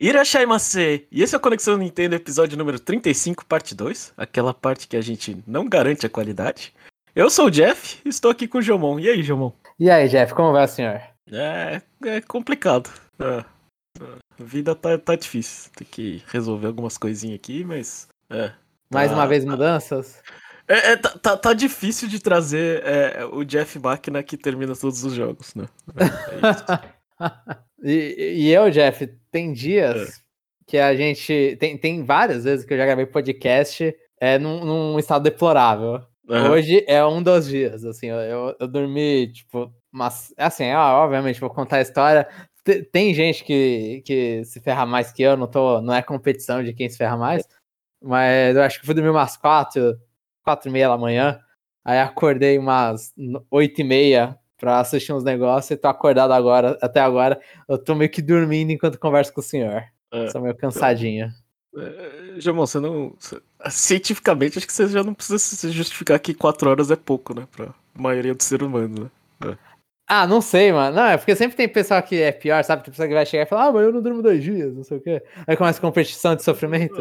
Irashaimasu! E esse é o Conexão Nintendo, episódio número 35, parte 2. Aquela parte que a gente não garante a qualidade. Eu sou o Jeff, estou aqui com o Jomon. E aí, Jomon? E aí, Jeff, como vai o senhor? É, é complicado. É, a vida tá, tá difícil. Tem que resolver algumas coisinhas aqui, mas. É, Mais tá- uma vez mudanças? É, é, tá, tá, tá difícil de trazer é, o Jeff Máquina que termina todos os jogos, né? É, é isso. e, e eu, Jeff, tem dias É. que a gente. Tem, tem várias vezes que eu já gravei podcast é, num, num estado deplorável. Aham. Hoje é um dos dias, assim, eu, eu, eu dormi, tipo, mas assim, ó, obviamente, vou contar a história. Te- Tem gente que, que se ferra mais que eu, não, tô, não é competição de quem se ferra mais, mas eu acho que fui dormir umas quatro, quatro e meia da manhã, aí acordei umas oito e meia pra assistir uns negócios e tô acordado agora, até agora, eu tô meio que dormindo enquanto converso com o senhor. É. Sou meio cansadinho. É, Jamon, você não. você- cientificamente, acho que você já não precisa se justificar que 4 horas é pouco, né? Pra maioria do ser humano, né? Ah, não sei, mano. Não, é porque sempre tem pessoal que é pior, sabe? Tem pessoa que vai chegar e falar, ah, mas eu não durmo dois dias, não sei o quê. Aí começa a competição de sofrimento.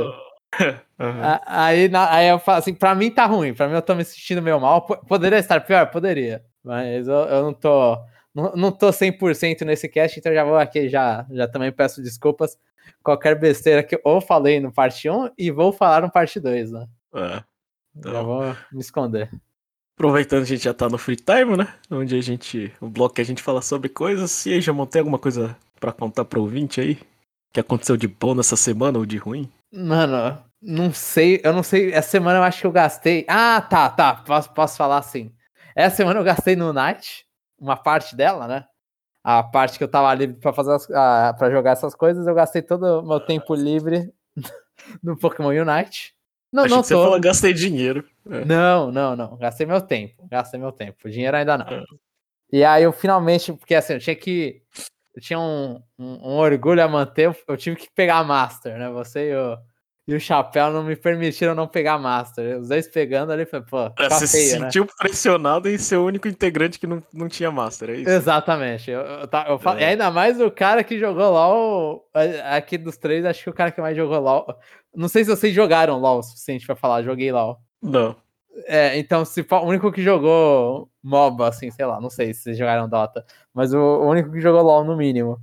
A- Aí, aí eu falo assim, pra mim tá ruim, pra mim eu tô me sentindo meio mal. Po- Poderia estar pior? Poderia. Mas eu, eu não tô. Não, não tô 100% nesse cast, então já vou aqui, já, já também peço desculpas. Qualquer besteira que eu falei no parte 1 e vou falar no parte 2, né? É. Já Então, vou me esconder. aproveitando, a gente já tá no free time, né? Onde a gente. O bloco que a gente fala sobre coisas. E aí, Jamon, tem alguma coisa pra contar pro ouvinte aí? Que aconteceu de bom nessa semana ou de ruim? Mano, não sei, eu não sei. Essa semana eu acho que eu gastei. Ah, tá, tá. Posso, posso falar assim. Essa semana eu gastei no Night, uma parte dela, né? A parte que eu tava livre pra fazer pra jogar essas coisas, eu gastei todo o meu tempo livre no Pokémon Unite. Não, Achei não que você tô. falou, gastei dinheiro. É. Não, não, não. Gastei meu tempo. Gastei meu tempo. Dinheiro ainda não. É. E aí eu finalmente, porque assim, eu tinha que. Eu tinha um, um, um orgulho a manter, eu, tive que pegar a Master, né? Você e o, e o Chapéu não me permitiram não pegar a Master. Os dois pegando ali, foi, pô, É, fica Você se feio, né? sentiu pressionado em ser o único integrante que não, não tinha Master, é isso? Exatamente. Eu, eu, ta- eu fa- É. e ainda mais o cara que jogou LOL. Aqui dos três, acho que o cara que mais jogou LOL. Não sei se vocês jogaram LOL o suficiente pra falar, joguei LOL. Não. É, então, se o único que jogou MOBA, assim, sei lá, não sei se jogaram Dota, mas o, único que jogou LoL no mínimo,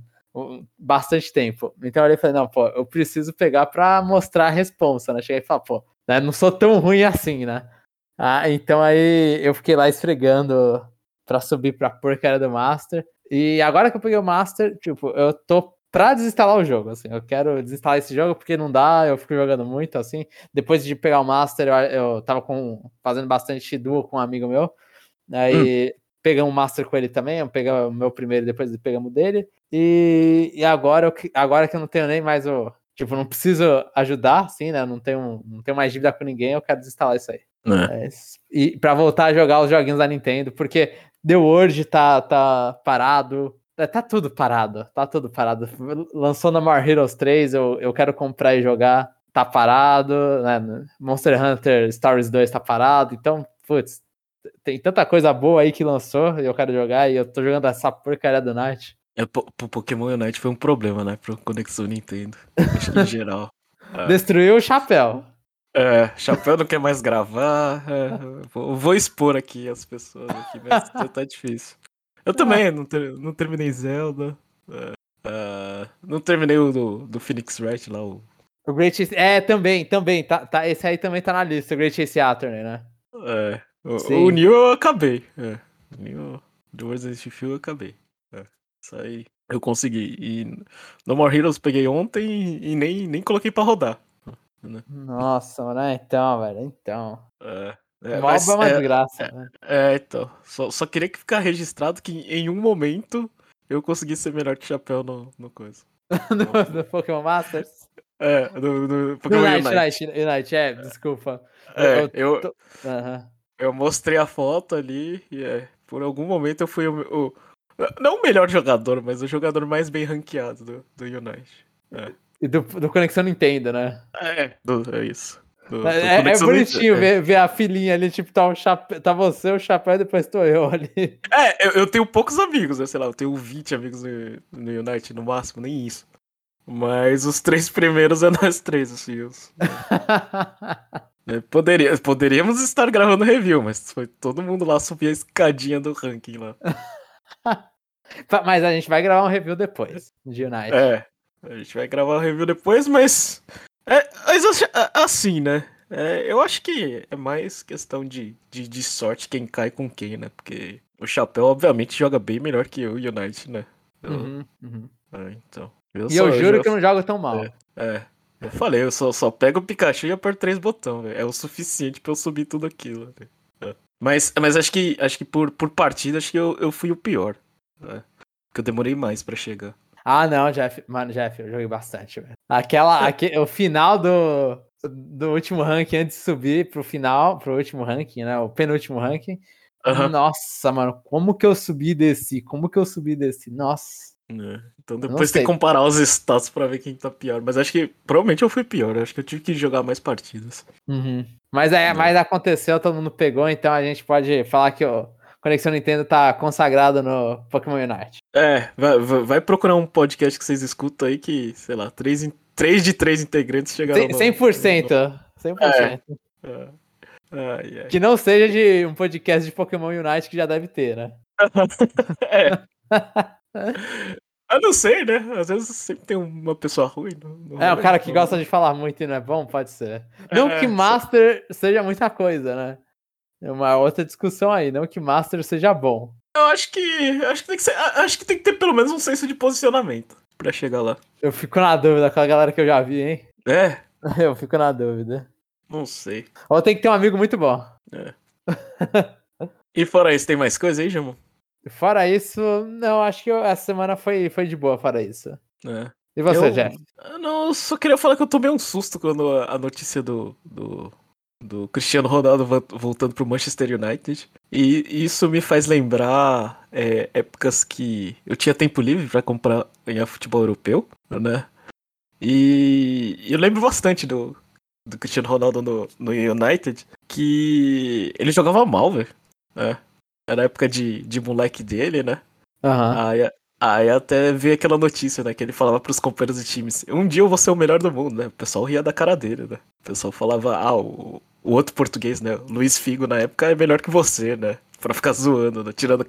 bastante tempo. Então eu olhei e falei, não, pô, eu preciso pegar pra mostrar a responsa, né? Cheguei e falei, pô, né, não sou tão ruim assim, né? Ah, então aí eu fiquei lá esfregando pra subir pra porcaria do Master. E agora que eu peguei o Master, tipo, eu tô pra desinstalar o jogo, assim, eu quero desinstalar esse jogo porque não dá, eu fico jogando muito, assim, depois de pegar o Master, eu, eu tava com, fazendo bastante duo com um amigo meu. Aí pegamos o Master com ele também. Eu peguei o meu primeiro, depois pegamos o dele. E, e agora, eu, que- agora que eu não tenho nem mais o. Tipo, não preciso ajudar, assim, né? Não tenho, não tenho mais dívida com ninguém, eu quero desinstalar isso aí. É. É, e pra voltar a jogar os joguinhos da Nintendo, porque The World tá, tá parado. É, Tá tudo parado, tá tudo parado. Lançou No More Heroes 3, eu, eu quero comprar e jogar. Tá parado, né? Monster Hunter Stories 2 tá parado. Então, putz, tem tanta coisa boa aí que lançou e eu quero jogar e eu tô jogando essa porcaria do Night. É, po- po- Pokémon Unite foi um problema, né? Pro Conexão Nintendo. Em geral. É. Destruiu o chapéu. É, Chapéu não quer mais gravar. é, vou, vou expor aqui as pessoas aqui, mas tá- tá difícil. Eu também, não, ter- não terminei Zelda. é, é, não terminei o do, do Phoenix Wright lá, o. O Great Chase- É, também, também. Tá, tá, esse aí também tá na lista, o Great Chase Attorney, né? É, o, Sim. o New eu acabei. É, o New do Resident Evil eu acabei. É, isso aí eu consegui. E No More Heroes peguei ontem e, nem, nem coloquei pra rodar. Nossa, mano, é então, velho, então. É, É, é, MOBA mas, é uma é, desgraça, né? é, então. Só, só queria que ficar registrado que em um momento eu consegui ser melhor que Chapéu no, no coisa. no, no Pokémon Masters. É, no, no Pokémon Night, Unite. Night, Unite, é, desculpa. É, eu eu, tô- Aham. eu mostrei a foto ali e é, por algum momento eu fui o, o- Não o melhor jogador, mas o jogador mais bem ranqueado do, do Unite. E do, do Conexão Nintendo, né? É, do- é isso. Do- É, é- é bonitinho Nintendo. ver, ver a filhinha ali, tipo, tá, tá você, o chapéu, depois tô eu ali. É, eu, eu tenho poucos amigos, né? Sei lá, eu tenho 20 amigos no, no Unite, no máximo, nem isso. Mas os três primeiros é nós três, assim. Os... É, Poderia, poderíamos estar gravando review, mas foi todo mundo lá subir a escadinha do ranking lá. Mas a gente vai gravar um review depois de United. É, a gente vai gravar o review depois, mas. É, mas acho- assim, né? É, eu acho que é mais questão de, de, de sorte quem cai com quem, né? Porque o Chapéu, obviamente, joga bem melhor que o United, né? Eu- Uhum, uhum. é, então. Eu E só- eu juro já- que eu não jogo tão mal. É. É. Eu falei, eu só, só pego o Pikachu e aperto três botões, velho. É o suficiente pra eu subir tudo aquilo. velho. É. Mas, mas acho que acho que por, por partida, acho que eu, eu fui o pior. né? Porque eu demorei mais pra chegar. Ah, não, Jeff. Mano, Jeff, eu joguei bastante, velho. Aquela, aque- o final do, do último ranking antes de subir pro final, pro último ranking, né? O penúltimo ranking. Aham. Nossa, mano, como que eu subi e desci? Como que eu subi e desci? Nossa. É. Então depois tem que comparar os status pra ver quem tá pior. Mas acho que provavelmente eu fui pior. Acho que eu tive que jogar mais partidas. Uhum. Mas, é, Não. mas aconteceu, todo mundo pegou, então a gente pode falar que o Conexão Nintendo tá consagrado no Pokémon Unite. É, vai, vai- procurar um podcast que vocês escutam aí que, sei lá, três, in- três de três integrantes chegaram Cem- no- 100%. 100%. É. Ai, ai. Que não seja de um podcast de Pokémon Unite que já deve ter, né? É. Eu não sei, né? Às vezes sempre tem uma pessoa ruim. no- no É, o rolê, cara que gosta de falar muito e não é bom, pode ser. Não É, que Master seja muita coisa, né? É uma outra discussão aí, não que Master seja bom. Eu acho que. Acho que tem que ser. Acho que tem que ter pelo menos um senso de posicionamento pra chegar lá. Eu fico na dúvida com a galera que eu já vi, hein? É, Eu fico na dúvida. não sei. Ou tem que ter um amigo muito bom. E fora isso, tem mais coisa aí, Jamon? Fora isso, não, acho que eu- essa semana foi, foi de boa, fora isso. É. E você, Eu- Jeff? Eu não, só queria falar que eu tomei um susto quando a, a notícia do, do, do Cristiano Ronaldo vo- voltando pro Manchester United. E isso me faz lembrar é, épocas que eu tinha tempo livre pra comprar ganhar futebol europeu, né? E eu lembro bastante do, do Cristiano Ronaldo no, no United, que ele jogava mal, velho. né? Era a época de, de moleque dele, né? Aham. Aí, aí até veio aquela notícia, né? Que ele falava pros companheiros de times: Um dia eu vou ser o melhor do mundo, né? O pessoal ria da cara dele, né? O pessoal falava: Ah, o, o outro português, né? Luiz Figo na época é melhor que você, né? Pra ficar zoando, né? Tirando,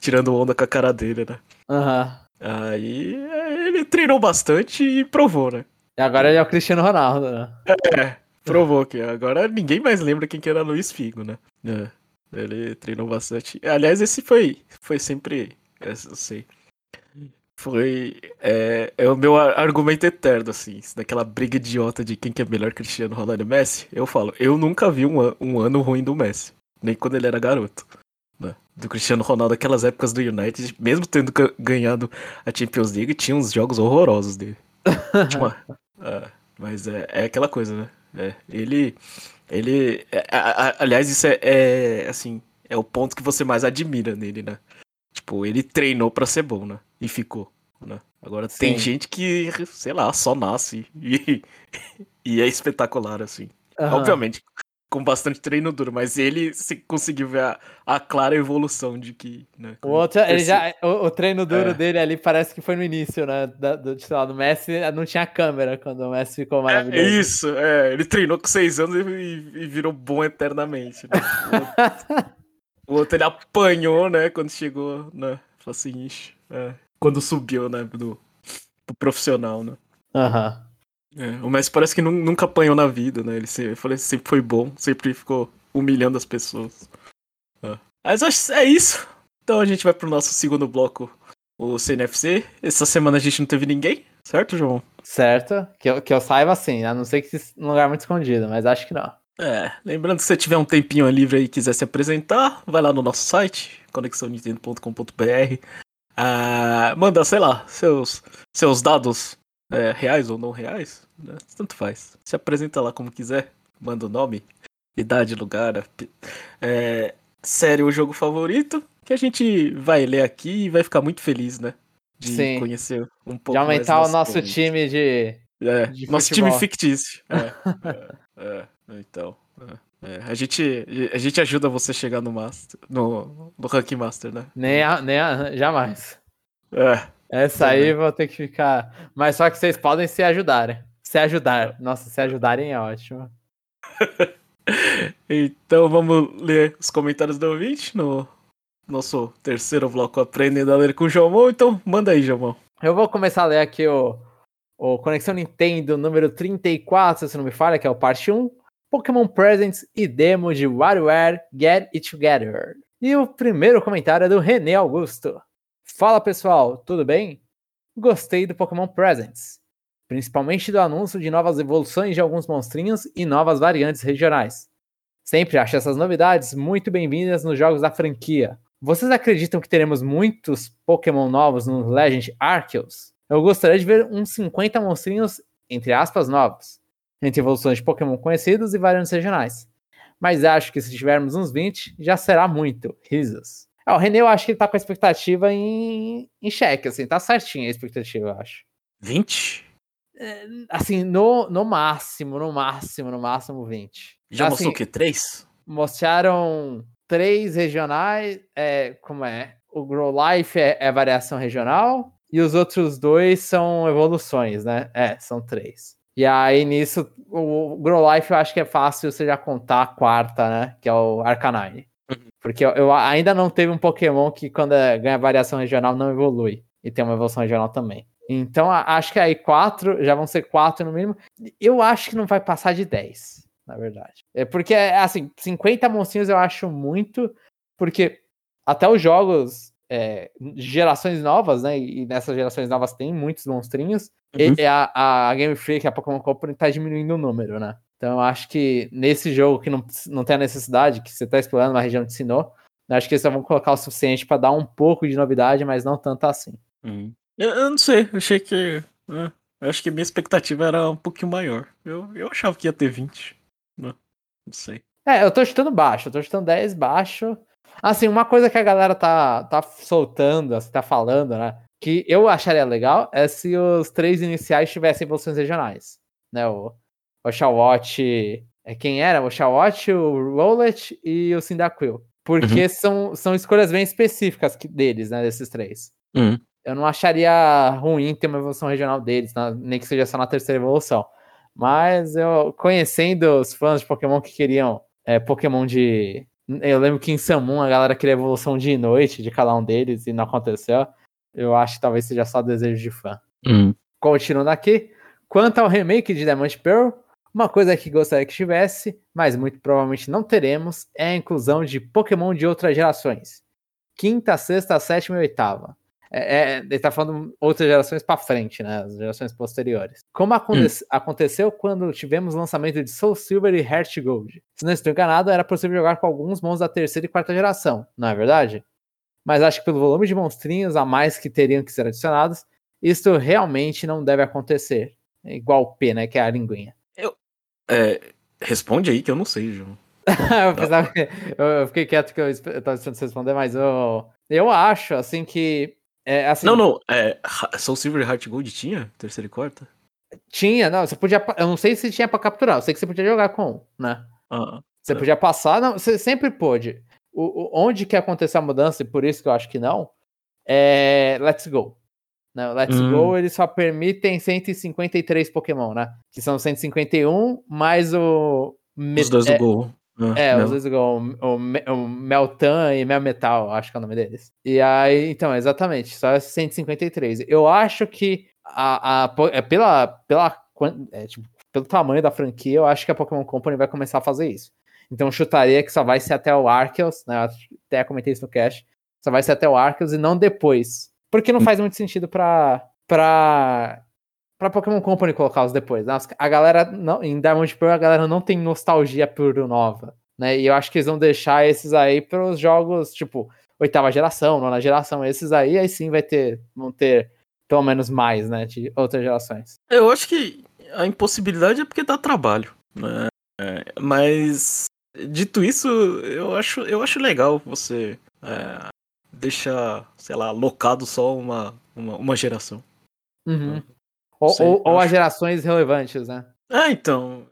tirando onda com a cara dele, né? Aham. Aí é, ele treinou bastante e provou, né? E agora ele é o Cristiano Ronaldo, né? É, provou que agora ninguém mais lembra quem que era Luiz Figo, né? É, ele treinou bastante. Aliás, esse foi, foi sempre. Eu sei. Foi. É, é o meu ar- argumento eterno, assim. Daquela briga idiota de quem que é melhor Cristiano Ronaldo e Messi. Eu falo, eu nunca vi um, um ano ruim do Messi. Nem quando ele era garoto. né? Do Cristiano Ronaldo, aquelas épocas do United, mesmo tendo ga- ganhado a Champions League, tinha uns jogos horrorosos dele. Uma- é, mas é, é aquela coisa, né? É, ele. Ele. é, a- a- aliás, isso é, é, Assim. É o ponto que você mais admira nele, né? Tipo, ele treinou pra ser bom, né? E ficou. Né? Agora tem Sim. gente que, sei lá, só nasce e, e é espetacular, assim. Aham. Obviamente, com bastante treino duro, mas ele se conseguiu ver a, a clara evolução de que. Né, O outro, ele já, o, o treino duro É. dele ali parece que foi no início, né? Da, do, sei lá, do Messi não tinha câmera quando o Messi ficou É maravilhoso. isso, é. Ele treinou com seis anos e, e- e virou bom eternamente. né? O outro ele apanhou, né, quando chegou, né? Falou assim, ixi, é, quando subiu, né, do, pro profissional, né? Aham. É, o Messi parece que nu- nunca apanhou na vida, né? Ele sempre, eu falei, sempre foi bom, sempre ficou humilhando as pessoas. É. Mas acho é isso. Então a gente vai pro nosso segundo bloco, o CNFC. Essa semana a gente não teve ninguém, certo, João? Certo? Que eu, que eu saiba assim, a não ser que num lugar muito escondido, mas acho que não. É, lembrando que se você tiver um tempinho livre aí e quiser se apresentar, vai lá no nosso site, conexãonintendo.com.br. Ah, manda, sei lá, seus, seus dados é, reais ou não reais, né? tanto faz. Se apresenta lá como quiser, manda o nome, idade, lugar, é, série ou jogo favorito, que a gente vai ler aqui e vai ficar muito feliz, né? De Sim. conhecer um pouco De mais aumentar o nossos nosso ouvintes. time de. É, de nosso time fictício. É, é, é, então. é, é, a, gente, a gente ajuda você a chegar no Master, no, no Ranking Master, né? Nem a, nem a, jamais. É, Essa aí vou ter que ficar. Mas só que vocês podem se ajudarem. Se ajudar. Nossa, se ajudarem é ótimo. então vamos ler os comentários do ouvinte no nosso terceiro bloco Aprendendo a Ler com o Jomon. Então manda aí, Jomon. Eu vou começar a ler aqui o, o Conexão Nintendo número 34, se não me falha, que é o parte 1. Pokémon Presents e demo de WarioWare Get It Together. E o primeiro comentário é do René Augusto. Fala pessoal, tudo bem? Gostei do Pokémon Presents, principalmente do anúncio de novas evoluções de alguns monstrinhos e novas variantes regionais. Sempre acho essas novidades muito bem-vindas nos jogos da franquia. Vocês acreditam que teremos muitos Pokémon novos no Legend Arceus? Eu gostaria de ver uns 50 monstrinhos, entre aspas, novos, entre evoluções de Pokémon conhecidos e variantes regionais. Mas acho que se tivermos uns 20, já será muito. Risos. Ah, o René, eu acho que ele tá com a expectativa em, em xeque, assim, tá certinho a expectativa, eu acho. 20? É, assim, no, no máximo, no máximo, no máximo 20. Já assim, mostrou o quê? Três? Mostraram três regionais, é, como é? O Grow Life é, é variação regional, e os outros dois são evoluções, né? É, são três. E aí, nisso, o Grow Life eu acho que é fácil você já contar a quarta, né? Que é o Arcanine. Porque eu, eu, ainda não teve um Pokémon que, quando é, ganha variação regional, não evolui. E tem uma evolução regional também. Então, acho que aí quatro, já vão ser quatro no mínimo. Eu acho que não vai passar de 10, na verdade. É porque, assim, 50 monstrinhos eu acho muito, porque até os jogos é, gerações novas, né? E nessas gerações novas tem muitos monstrinhos. Uhum. E a, a Game Freak, a Pokémon Company, tá diminuindo o número, né? Então eu acho que nesse jogo que não, não tem a necessidade, que você está explorando uma região de Sinnoh, acho que eles só vão colocar o suficiente para dar um pouco de novidade, mas não tanto assim. Uhum. Eu, eu, não sei, achei que. Né, eu acho que minha expectativa era um pouquinho maior. Eu, eu achava que ia ter 20. Não, não sei. É, eu tô chutando baixo, eu tô chutando 10 baixo. Assim, uma coisa que a galera tá, tá soltando, assim, tá falando, né? Que eu acharia legal é se os três iniciais tivessem evoluções regionais. Né? O, o Shawot. É quem era? O Shawot, o Rowlet e o Cyndaquil. Porque uhum. são, são escolhas bem específicas deles, né? Desses três. Uhum. Eu não acharia ruim ter uma evolução regional deles, nem que seja só na terceira evolução. Mas eu, conhecendo os fãs de Pokémon que queriam é, Pokémon de. Eu lembro que em Samun a galera queria evolução de noite de cada um deles e não aconteceu. Eu acho que talvez seja só desejo de fã. Uhum. Continuando aqui. Quanto ao remake de Diamond Pearl, uma coisa que gostaria que tivesse, mas muito provavelmente não teremos, é a inclusão de Pokémon de outras gerações. Quinta, sexta, sétima e oitava. É, é, ele tá falando outras gerações para frente, né? As gerações posteriores. Como aconte hum. aconteceu quando tivemos o lançamento de Soul Silver e Heart Gold. Se não estou enganado, era possível jogar com alguns monstros da terceira e quarta geração, não é verdade? Mas acho que pelo volume de monstrinhos a mais que teriam que ser adicionados, isso realmente não deve acontecer. É igual o P, né? Que é a linguinha. É, responde aí que eu não sei, João. eu, pensava que, eu, fiquei quieto que eu, eu tava tentando responder, mas eu, eu acho, assim, que. É, assim, não, não. É, Soul Silver e Heart Gold tinha? Terceira e quarta? Tinha, não. Você podia. Eu não sei se tinha pra capturar, eu sei que você podia jogar com, né? Ah, você é. podia passar, não, você sempre pôde. O, o, onde que aconteceu a mudança, e por isso que eu acho que não, é Let's Go. Né? O Let's hum. Go eles só permitem 153 Pokémon, né? Que são 151 mais o. Os dois é, do Go. Ah, é, os dois do Go. O, o, o Meltan e Melmetal, acho que é o nome deles. E aí, então, exatamente, só 153. Eu acho que a, a, é pela, pela, é, tipo, pelo tamanho da franquia, eu acho que a Pokémon Company vai começar a fazer isso. Então, chutaria que só vai ser até o Arceus, né? Até comentei isso no cast. Só vai ser até o Arceus e não depois. Porque não hum. faz muito sentido pra, pra, pra Pokémon Company colocar os depois. Né? A galera, não, em Diamond Pearl, a galera não tem nostalgia por nova. Né? E eu acho que eles vão deixar esses aí pros jogos, tipo, oitava geração, nona geração. Esses aí, aí sim vai ter, vão ter pelo menos mais, né, de outras gerações. Eu acho que a impossibilidade é porque dá trabalho, né? É, mas dito isso, eu acho, eu acho legal você é, deixa, sei lá, locado só uma, uma, uma geração. Uhum. Ou, sei, ou, ou as gerações relevantes, né? É, então.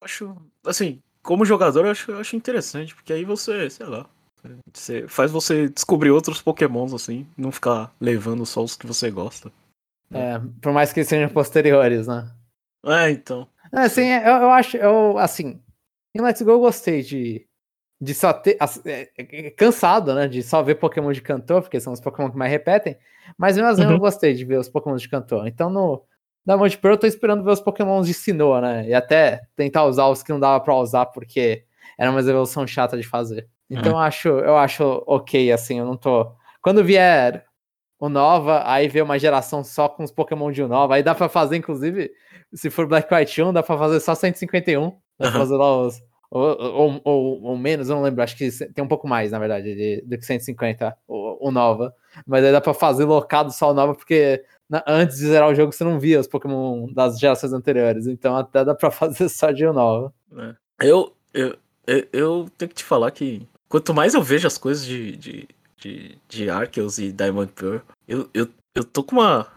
Acho. Assim, como jogador, eu acho, eu acho interessante, porque aí você, sei lá. Você, faz você descobrir outros pokémons, assim, não ficar levando só os que você gosta. É, por mais que sejam posteriores, né? É, então. É, assim, eu, eu acho, eu, assim, em Let's Go eu gostei de, de só ter, é, é, cansado, né, de só ver Pokémon de cantor, porque são os Pokémon que mais repetem, mas mesmo assim uhum. eu gostei de ver os Pokémon de cantor. Então no Diamond Pearl eu tô esperando ver os Pokémon de Sinnoh, né, e até tentar usar os que não dava pra usar, porque era uma evolução chata de fazer. Então uhum. eu acho, eu acho ok, assim, eu não tô... Quando vier o Nova, aí vê uma geração só com os Pokémon de Nova, aí dá pra fazer, inclusive, se for Black White 1, dá pra fazer só 151, dá pra fazer lá os ou, ou, ou, ou, menos, eu não lembro, acho que tem um pouco mais, na verdade, de, do que 150, o, o Nova. Mas aí dá pra fazer locado só o Nova, porque na, antes de zerar o jogo você não via os Pokémon das gerações anteriores, então até dá pra fazer só de o Nova. É. Eu, eu, eu, eu, tenho que te falar que quanto mais eu vejo as coisas de, de, de, de Arceus e Diamond Pearl, eu, eu, eu tô com uma.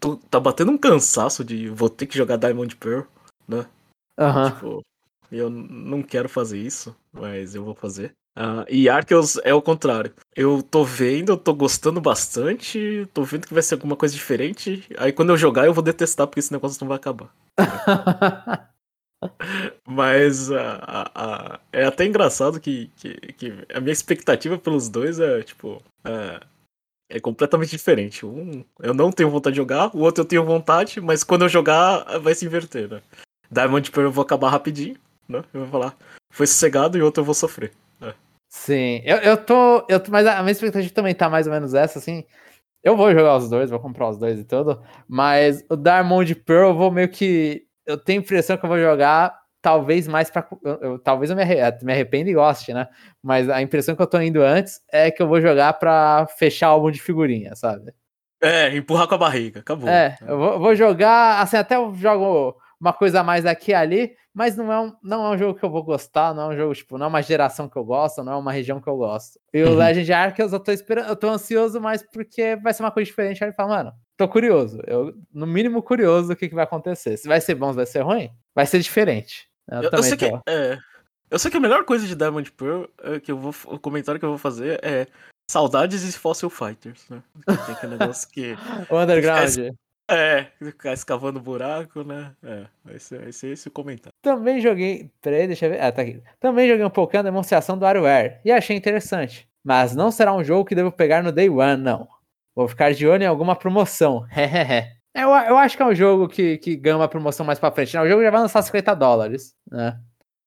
Tô, tá batendo um cansaço de vou ter que jogar Diamond Pearl, né? Aham. Uhum. Tipo, eu não quero fazer isso, mas eu vou fazer. Uh, e Arceus é o contrário. Eu tô vendo, eu tô gostando bastante, tô vendo que vai ser alguma coisa diferente. Aí quando eu jogar, eu vou detestar, porque esse negócio não vai acabar. Mas uh, uh, é até engraçado que, que, que, a minha expectativa pelos dois é, tipo, é, é completamente diferente. Um, eu não tenho vontade de jogar, o outro eu tenho vontade, mas quando eu jogar, vai se inverter, né? Diamond Pearl eu vou acabar rapidinho né? Eu vou falar, foi sossegado e outro eu vou sofrer. Né? Sim, eu, eu, tô, eu tô. Mas a minha expectativa também tá mais ou menos essa, assim. Eu vou jogar os dois, vou comprar os dois e tudo. Mas o Diamond Pearl eu vou meio que. Eu tenho a impressão que eu vou jogar talvez mais eu, talvez eu me, me arrependa e goste, né? Mas a impressão que eu tô indo antes é que eu vou jogar pra fechar álbum de figurinha, sabe? É, empurrar com a barriga, acabou. É, eu vou, vou jogar, assim, até eu jogo uma coisa a mais aqui e ali, mas não é, um, não é um jogo que eu vou gostar, não é um jogo, tipo, não é uma geração que eu gosto, não é uma região que eu gosto. E o uhum. Legend Arceus eu tô esperando, eu tô ansioso mais porque vai ser uma coisa diferente. Aí ele fala, mano, tô curioso, eu, no mínimo curioso do que, que vai acontecer. Se vai ser bom, se vai ser ruim, vai ser diferente. Eu, eu, eu sei tô. que, é, eu sei que a melhor coisa de Diamond Pearl, é que eu vou, o comentário que eu vou fazer é saudades e Fossil Fighters, né? Tem aquele negócio que... o Underground. É, ficar escavando buraco, né? É, esse, esse, esse é o comentário. Também joguei. Peraí, deixa eu ver. Ah, tá aqui. Também joguei um pouquinho a demonstração do WarioWare e achei interessante. Mas não será um jogo que devo pegar no Day One, não. Vou ficar de olho em alguma promoção. eu, eu acho que é um jogo que, que ganha uma promoção mais pra frente. Não, o jogo já vai lançar 50 dólares, né?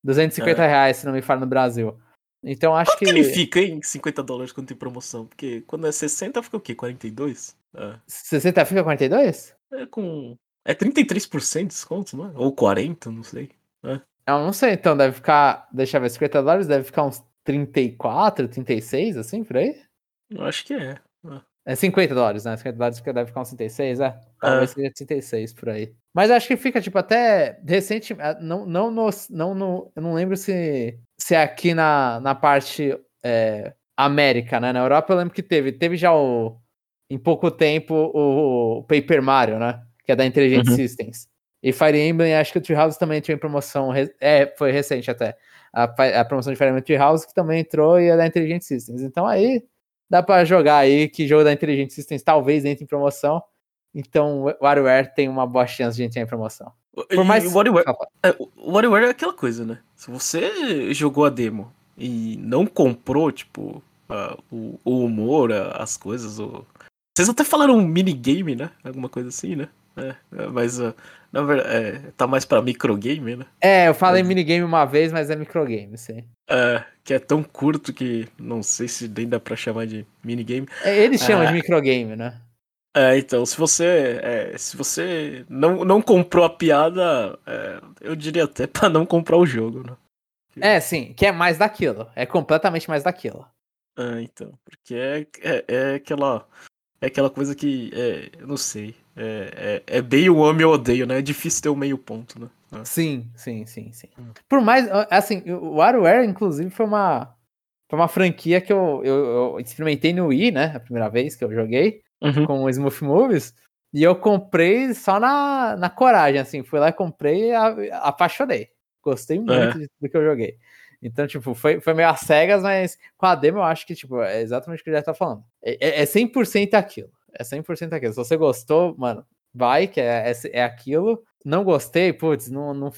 250 é. reais, se não me fala, no Brasil. Então acho Quanto que. ele fica em 50 dólares quando tem promoção? Porque quando é 60 fica o quê? 42? É. 60 fica 42? É com. É 33% de desconto, não é? Ou 40, não sei. É. Eu não sei, então deve ficar. Deixa eu ver, 50 dólares deve ficar uns 34, 36, assim, por aí? Eu acho que é. É 50 dólares, né? 50 dólares deve ficar uns 36, é? Talvez é. seja 36 por aí. Mas acho que fica, tipo, até recente. É, não, não, no, não no. Eu não lembro se, se é aqui na, na parte é, América, né? Na Europa eu lembro que teve. Teve já o. Em pouco tempo o, Paper Mario, né? Que é da Intelligent uhum. Systems. E Fire Emblem, acho que o Treehouse também entrou em promoção. É, foi recente até. A, a promoção de Fire Emblem Treehouse que também entrou e é da Intelligent Systems. Então aí dá para jogar aí que jogo da Intelligent Systems talvez entre em promoção. Então o WarioWare tem uma boa chance de entrar em promoção. Por mais... o, WarioWare, é, o WarioWare é aquela coisa, né? Se você jogou a demo e não comprou, tipo, uh, o, o, humor, as coisas, o... vocês até falaram um minigame, né? Alguma coisa assim, né? É, é mas uh, na verdade, é, tá mais pra microgame, né? É, eu falei minigame uma vez, mas é microgame, sim. É, que é tão curto que não sei se nem dá pra chamar de minigame. É, eles chamam de microgame, né? É, então, se você é, se você não, não comprou a piada, é, eu diria até pra não comprar o jogo, né? É, sim, que é mais daquilo. É completamente mais daquilo. É, então, porque é, é, é aquela é aquela coisa que, é, eu não sei, é, é, é bem o amo e o odeio, né? É difícil ter o um meio ponto, né? É. Sim, sim, sim, sim. Hum. Por mais, assim, o WarioWare, inclusive, foi uma, foi uma franquia que eu, eu, eu, experimentei no Wii, né? A primeira vez que eu joguei uhum. com o Smooth Movies. E eu comprei só na, na coragem, assim. Fui lá e comprei e a, apaixonei. Gostei muito é. do que eu joguei. Então, tipo, foi, foi meio às cegas, mas com a demo eu acho que, tipo, é exatamente o que o Jeff tá falando. É, é 100% aquilo. É 100% aquilo. Se você gostou, mano, vai, que é, é, é aquilo. Não gostei, putz, não. Não,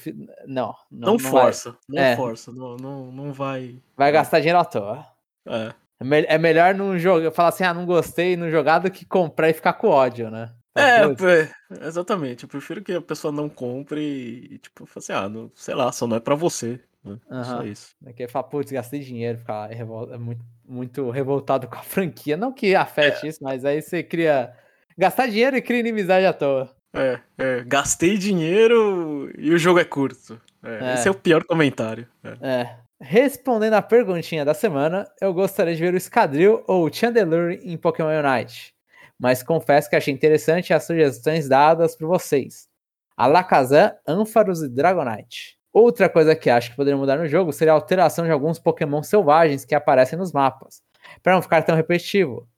não, não, não força. Não é. força. Não, não, não vai. Vai gastar dinheiro à toa. É. É, é melhor não jogar, falar assim, ah, não gostei no jogar do que comprar e ficar com ódio, né? É, é, exatamente. Eu prefiro que a pessoa não compre e, tipo, assim, ah, não, sei lá, só não é pra você. Né? Uhum. Só isso. É que fala, putz, gastei dinheiro, ficar é muito, muito revoltado com a franquia. Não que afete é. isso, mas aí você cria. Gastar dinheiro e cria inimizade à toa. É, é, gastei dinheiro e o jogo é curto. É, é. Esse é o pior comentário. É. Respondendo a perguntinha da semana, eu gostaria de ver o Escadril ou o Chandelure em Pokémon Unite. Mas confesso que achei interessante as sugestões dadas por vocês. Alakazam, Ampharos e Dragonite. Outra coisa que acho que poderia mudar no jogo seria a alteração de alguns Pokémon selvagens que aparecem nos mapas, para não ficar tão repetitivo,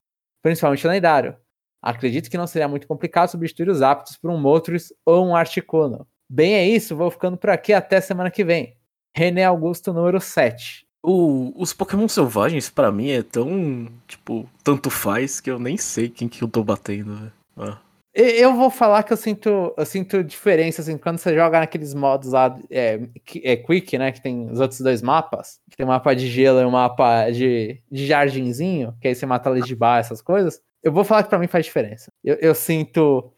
principalmente lendário. Acredito que não seria muito complicado substituir os aptos por um Moltres ou um Articuno. Bem, é isso, vou ficando por aqui até semana que vem. René Augusto, número 7. O, os Pokémon selvagens, para mim, é tão, tipo, tanto faz que eu nem sei quem que eu tô batendo. Ah. Eu vou falar que eu sinto, eu sinto diferença, assim, quando você joga naqueles modos lá, é, é Quick, né, que tem os outros dois mapas, que tem um mapa de gelo e um mapa de, de jardinzinho, que aí você mata ali de bar, essas coisas eu vou falar que para mim faz diferença. Eu, eu sinto.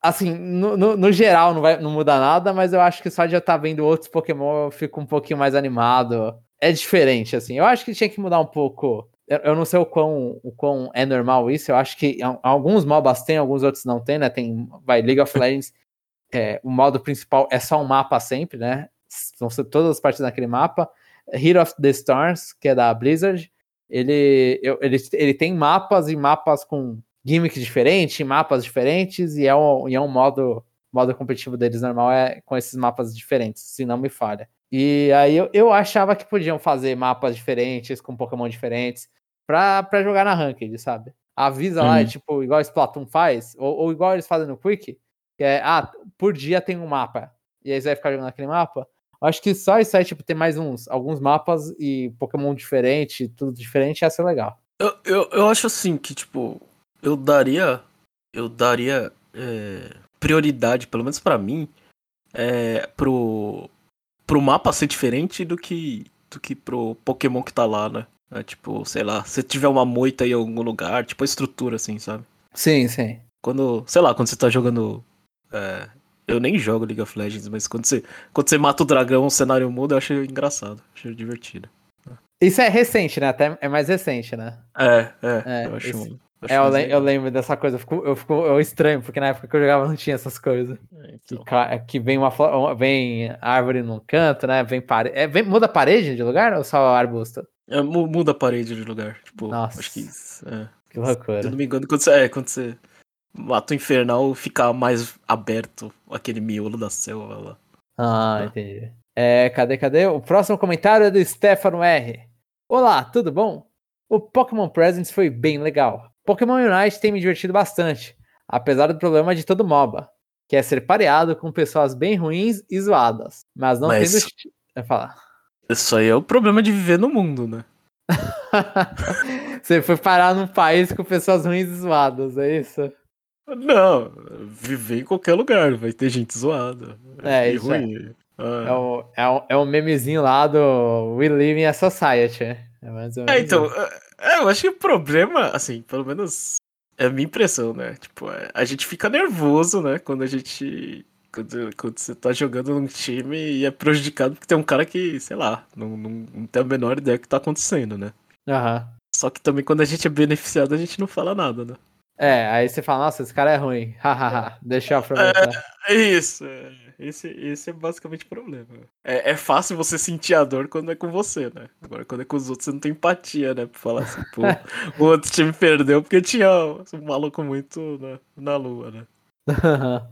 Assim, no, no, no, geral não, vai, não muda nada, mas eu acho que só de eu estar tá vendo outros Pokémon eu fico um pouquinho mais animado. É diferente, assim. Eu acho que tinha que mudar um pouco. Eu, eu não sei o quão, o quão é normal isso. Eu acho que alguns MOBAs tem, alguns outros não tem, né? Tem, vai, League of Legends. É, o modo principal é só um mapa sempre, né? Vão ser todas as partes daquele mapa. Hero of the Stars, que é da Blizzard ele, ele, ele tem mapas e mapas com gimmicks diferentes, mapas diferentes, e é um, e é um modo, modo competitivo deles normal é com esses mapas diferentes, se não me falha. E aí eu, eu achava que podiam fazer mapas diferentes, com Pokémon diferentes, pra, pra jogar na Ranked, sabe? Avisa uhum. lá, tipo, igual Splatoon faz, ou, ou igual eles fazem no Quick, que é, ah, por dia tem um mapa, e aí você vai ficar jogando aquele mapa. Acho que só isso aí, tipo, ter mais uns, alguns mapas e Pokémon diferente, tudo diferente, ia ser legal. Eu, eu, eu acho assim que, tipo, eu daria. Eu daria é, prioridade, pelo menos para mim, é, pro, pro mapa ser diferente do que, do que pro Pokémon que tá lá, né? É, tipo, sei lá, se tiver uma moita em algum lugar, tipo a estrutura, assim, sabe? Sim, sim. Quando, sei lá, quando você tá jogando é, eu nem jogo League of Legends, mas quando você, quando você mata o dragão, o cenário muda, eu acho engraçado, acho divertido. Isso é recente, né? Até é mais recente, né? É, é. é eu acho. É, eu, le eu, lembro dessa coisa, eu fico, eu fico eu estranho, porque na época que eu jogava não tinha essas coisas. É, então. que, que, vem uma vem árvore num canto, né? Vem parede. É, vem, muda a parede de lugar ou só arbusto? É, muda a parede de lugar. Tipo, Nossa. acho que. É. Que loucura. Se não me engano, quando você, é, quando você Mato Infernal fica mais aberto, aquele miolo da selva lá. Ah, entendi. É, cadê, cadê? O próximo comentário é do Stefano R. Olá, tudo bom? O Pokémon Presents foi bem legal. Pokémon Unite tem me divertido bastante, apesar do problema de todo MOBA, que é ser pareado com pessoas bem ruins e zoadas, mas não mas... tendo... É falar. Isso aí é o problema de viver no mundo, né? Você foi parar num país com pessoas ruins e zoadas, é isso? Não, viver em qualquer lugar, vai ter gente zoada. É, isso ruim. É. Ah. É, o, é, o, é o memezinho lá do We Live in a Society. É, é então, é, eu acho que o problema, assim, pelo menos é a minha impressão, né? Tipo, é, a gente fica nervoso, né? Quando a gente. Quando, quando você tá jogando num time e é prejudicado porque tem um cara que, sei lá, não, não, não tem a menor ideia do que tá acontecendo, né? Aham. Só que também quando a gente é beneficiado, a gente não fala nada, né? É, aí você fala, nossa, esse cara é ruim. Hahaha, deixa eu aproveitar. É, é isso. É. Esse, esse é basicamente o problema. É, é fácil você sentir a dor quando é com você, né? Agora, quando é com os outros, você não tem empatia, né? Pra falar assim, pô, o outro time perdeu porque tinha um maluco muito na, na lua, né?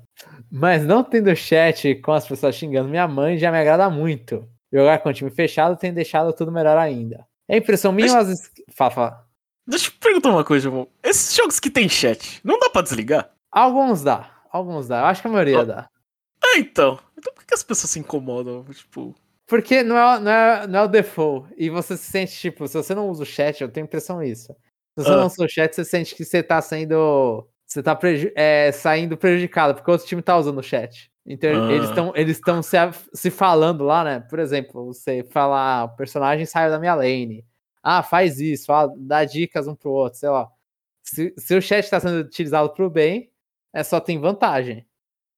Mas não tendo chat com as pessoas xingando minha mãe já me agrada muito. Jogar com o time fechado tem deixado tudo melhor ainda. É impressão minha ou as. Deixa eu perguntar uma coisa, irmão. Esses jogos que tem chat, não dá pra desligar? Alguns dá. Alguns dá. Eu acho que a maioria oh. dá. Ah, então. Então por que as pessoas se incomodam? Tipo. Porque não é, não, é, não é o default. E você se sente, tipo, se você não usa o chat, eu tenho impressão isso. Se você Ah. não usa o chat, você sente que você tá sendo. Você tá preju- é, saindo prejudicado, porque o outro time tá usando o chat. Então Ah. eles estão eles se, se falando lá, né? Por exemplo, você fala, ah, o personagem saiu da minha lane. Ah, faz isso, ah, dá dicas um pro outro, sei lá. Se, se o chat tá sendo utilizado pro bem, é só tem vantagem.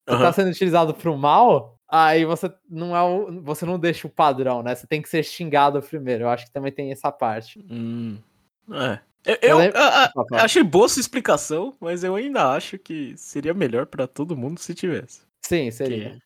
Se Aham. tá sendo utilizado pro mal, aí você não é o, você não deixa o padrão, né? Você tem que ser xingado primeiro. Eu acho que também tem essa parte. Hum, é. Eu, Eu eu- a- achei boa sua explicação, mas eu ainda acho que seria melhor pra todo mundo se tivesse. Sim, seria.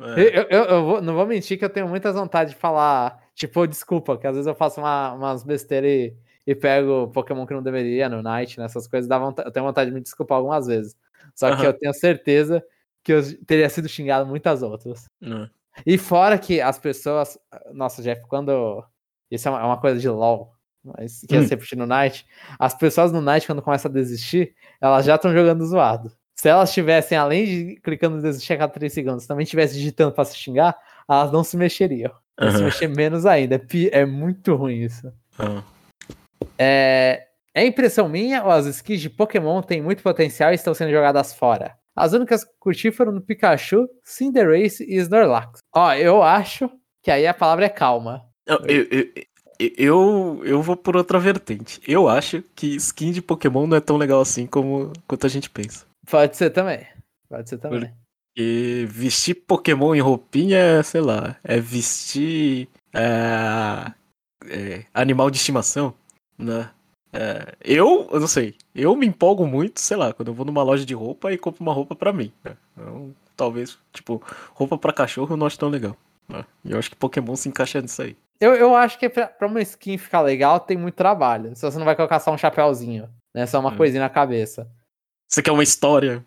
É. eu, eu- eu vou- não vou mentir que eu tenho muitas vontades de falar, tipo, desculpa, que às vezes eu faço uma- umas besteiras e, e pego Pokémon que não deveria no Night, nessas coisas, dá vontade, eu tenho vontade de me desculpar algumas vezes. Só que eu tenho certeza que eu teria sido xingado muitas outras. É. E fora que as pessoas. Nossa, Jeff, quando. Isso é uma, é coisa de LOL. Mas que Hum. eu sempre no Night. As pessoas no Night, quando começam a desistir, elas já estão jogando zoado. Se elas tivessem, além de clicando a cada 3 segundos, também tivessem digitando pra se xingar, elas não se mexeriam. Elas se mexer menos ainda. É, é muito ruim isso. Ah. É... é impressão minha ou as skins de Pokémon têm muito potencial e estão sendo jogadas fora? As únicas que curti foram no Pikachu, Cinderace e Snorlax. Ó, eu acho que aí a palavra é calma. Eu, eu, eu, eu, eu vou por outra vertente. Eu acho que skin de Pokémon não é tão legal assim como quanto a gente pensa. Pode ser também. Pode ser também. E vestir Pokémon em roupinha, sei lá, é vestir é, é, animal de estimação, né? É, eu, eu não sei, eu me empolgo muito, sei lá, quando eu vou numa loja de roupa e compro uma roupa pra mim. né? Então, talvez, tipo, roupa pra cachorro eu não acho tão legal. né? E eu acho que Pokémon se encaixa nisso aí. Eu, eu acho que pra, pra uma skin ficar legal tem muito trabalho. Se você não vai colocar só um chapéuzinho, né? Só uma Hum. coisinha na cabeça. Você quer uma história?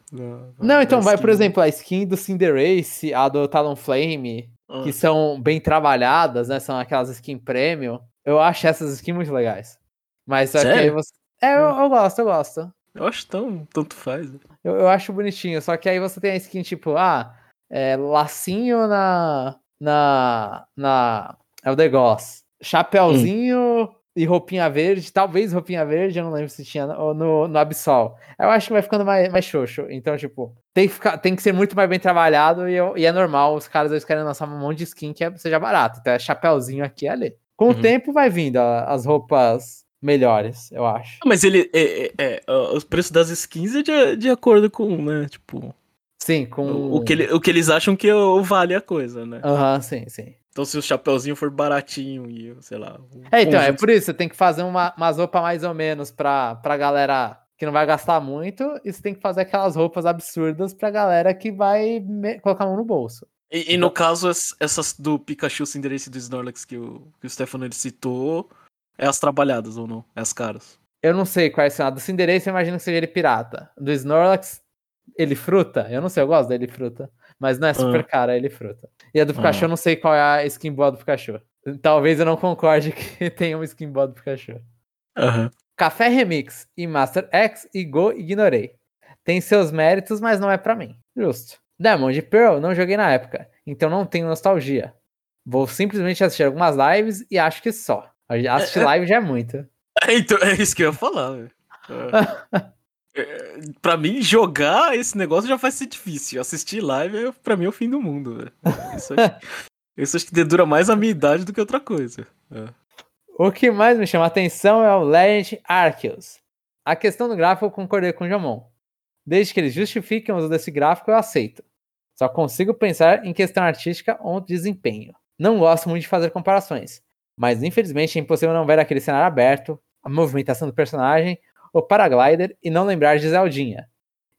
Não, então vai, por exemplo, a skin do Cinderace, a do Talonflame, Ah, que são bem trabalhadas, né? São aquelas skins premium. Eu acho essas skins muito legais. Mas só que aí você. É, eu, eu gosto, eu gosto. Eu acho tão, tanto faz. né? Eu, eu acho bonitinho. Só que aí você tem a skin tipo, ah, é, lacinho na. Na. Na. É o Degoss. Chapeuzinho e roupinha verde. Talvez roupinha verde, eu não lembro se tinha no, no, no Absol. Eu acho que vai ficando mais, mais xoxo. Então, tipo, tem que, ficar, tem que ser muito mais bem trabalhado e, eu- e é normal. Os caras eles querem lançar um monte de skin que é- seja barato. Então é chapeuzinho aqui e ali. Com o Uhum. tempo vai vindo a- as roupas melhores, eu acho. Mas ele. É, é, é, os preços das skins é de, de acordo com, né? Tipo. Sim, com. O, o que ele- o que eles acham que o- vale a coisa, né? Aham, sim, sim. Então se o chapeuzinho for baratinho e, sei lá. um É, então, é conjunto- por isso, você tem que fazer uma, umas roupas mais ou menos pra, pra galera que não vai gastar muito, e você tem que fazer aquelas roupas absurdas pra galera que vai me- colocar a mão no bolso. E, e no caso, es- essas do Pikachu, Cinderace e do Snorlax que o, que o Stefano ele citou, é as trabalhadas ou não? É as caras? Eu não sei quais são. A do Cinderace, eu imagino que seja ele pirata. Do Snorlax, ele fruta. Eu não sei, eu gosto dele fruta. Mas não é super Ah. cara, ele fruta. E a do Pikachu, Ah. eu não sei qual é a skin boa do Pikachu. Talvez eu não concorde que tenha uma skin boa do Pikachu. Aham. Café Remix e Master X e Go ignorei. Tem seus méritos, mas não é pra mim. Justo. Diamond Pearl não joguei na época, então não tenho nostalgia. Vou simplesmente assistir algumas lives e acho que só. Assistir É, é- live já é muito. É, então, é isso que eu ia falar, velho. É. Pra mim, jogar esse negócio já vai ser difícil. Assistir live, é, pra mim, é o fim do mundo. Isso, acho- isso acho que dedura mais a minha idade do que outra coisa. É. O que mais me chama a atenção é o Legend Arceus. A questão do gráfico eu concordei com o Jamon. Desde que eles justifiquem o uso desse gráfico, eu aceito. Só consigo pensar em questão artística ou desempenho. Não gosto muito de fazer comparações, mas infelizmente é impossível não ver aquele cenário aberto, a movimentação do personagem, o paraglider e não lembrar de Zeldinha.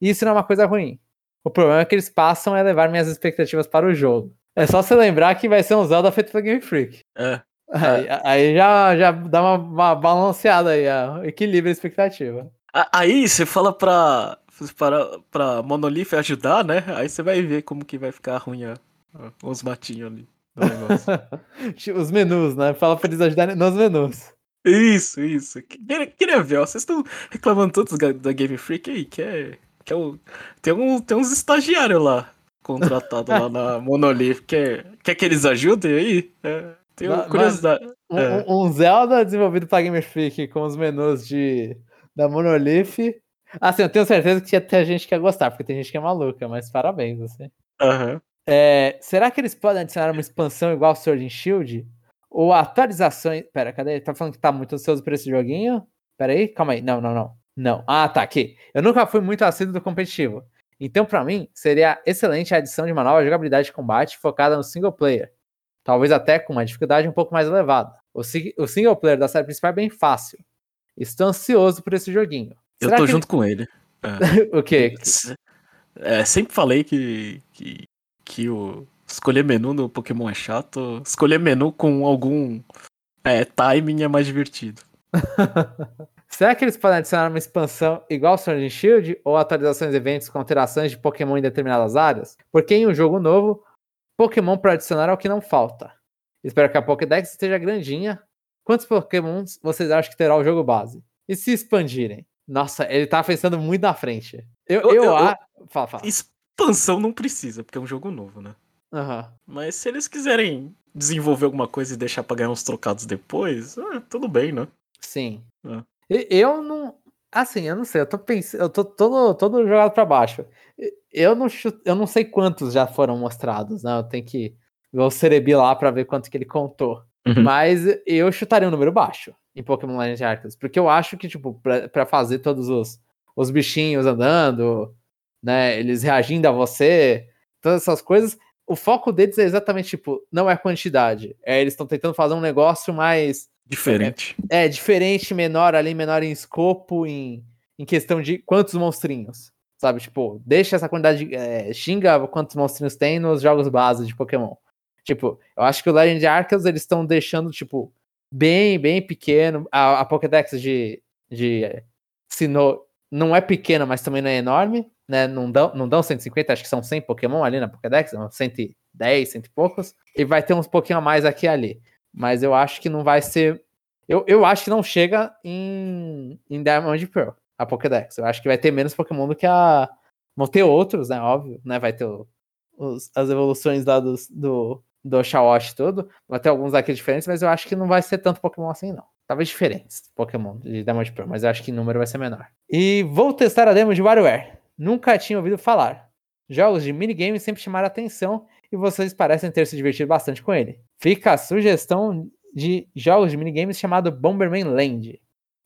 Isso não é uma coisa ruim. O problema é que eles passam a elevar minhas expectativas para o jogo. É só você lembrar que vai ser um Zelda feito pela Game Freak. É. Aí, aí já, já dá uma, uma balanceada aí, ó, equilibra a expectativa. Aí você fala pra, pra, pra Monolith ajudar, né? Aí você vai ver como que vai ficar ruim a- os matinhos ali. Os menus, né? Fala pra eles ajudarem nos menus. Isso, isso. Queria, queria ver, ó. Vocês estão reclamando tanto da Game Freak aí, que é. Que é o, tem, um, tem uns estagiários lá. contratado lá na Monolith. Quer, quer que eles ajudem aí? É, tenho Mas- curiosidade. Um, É. um- Zelda desenvolvido pra Game Freak com os menus de, da Monolith. Assim, eu tenho certeza que ia ter gente que ia gostar, porque tem gente que é maluca, mas parabéns, assim. Aham. É, será que eles podem adicionar uma expansão igual Sword and Shield? Ou atualizações. Pera, cadê? Tá falando que tá muito ansioso por esse joguinho? Pera aí, calma aí. Não, não, não. Não. Ah, tá, aqui. Eu nunca fui muito assíduo do competitivo. Então, pra mim, seria excelente a adição de uma nova jogabilidade de combate focada no single player. Talvez até com uma dificuldade um pouco mais elevada. O, si- o single player da série principal é bem fácil. Estou ansioso por esse joguinho. Eu Será tô junto com ele. ele- o quê? É, sempre falei que, que, que o escolher menu no Pokémon é chato. Escolher menu com algum é, timing é mais divertido. Será que eles podem adicionar uma expansão igual ao Sword and Shield ou atualizações de eventos com alterações de Pokémon em determinadas áreas? Porque em um jogo novo, Pokémon para adicionar é o que não falta. Espero que a Pokédex esteja grandinha. Quantos Pokémons vocês acham que terá o jogo base? E se expandirem? Nossa, ele tá pensando muito na frente. Eu, Eu- eu, eu- a- Fala, fala. Expansão não precisa, porque é um jogo novo, né? Aham. Mas se eles quiserem desenvolver alguma coisa e deixar pra ganhar uns trocados depois, ah, tudo bem, né? Sim. É. Eu não. Assim, eu não sei, eu tô pensando, eu tô todo, todo jogado pra baixo. Eu não, chu- eu não sei quantos já foram mostrados, né? Eu tenho que ver o Cerebi lá pra ver quanto que ele contou. Uhum. Mas eu chutaria um número baixo em Pokémon Legends Arceus, porque eu acho que, tipo, pra, pra fazer todos os, os bichinhos andando, né, eles reagindo a você, todas essas coisas, o foco deles é exatamente, tipo, não é quantidade, é eles estão tentando fazer um negócio mais Diferente. é, diferente, menor ali, menor em escopo, em, em questão de quantos monstrinhos. Sabe, tipo, deixa essa quantidade, de- é, xinga quantos monstrinhos tem nos jogos base de Pokémon. Tipo, eu acho que o Legend Arceus eles estão deixando, tipo, bem, bem pequeno. A, a Pokédex de, de é, Sinnoh não é pequena, mas também não é enorme, né? Não dão, não dão 150, acho que são 100 Pokémon ali na Pokédex, são 110, cento e poucos. E vai ter uns pouquinho a mais aqui e ali. Mas eu acho que não vai ser eu, eu acho que não chega em, em Diamond Pearl, a Pokédex. Eu acho que vai ter menos Pokémon do que a. Vão ter outros, né? Óbvio, né? Vai ter os- as evoluções lá do, do Oshawott e tudo. Vai ter alguns aqui diferentes, mas eu acho que não vai ser tanto Pokémon assim, não. Talvez diferentes Pokémon de Diamond Pearl, mas eu acho que o número vai ser menor. E vou testar a demo de WarioWare. Nunca tinha ouvido falar. Jogos de minigame sempre chamaram atenção e vocês parecem ter se divertido bastante com ele. Fica a sugestão de jogos de minigames chamado Bomberman Land.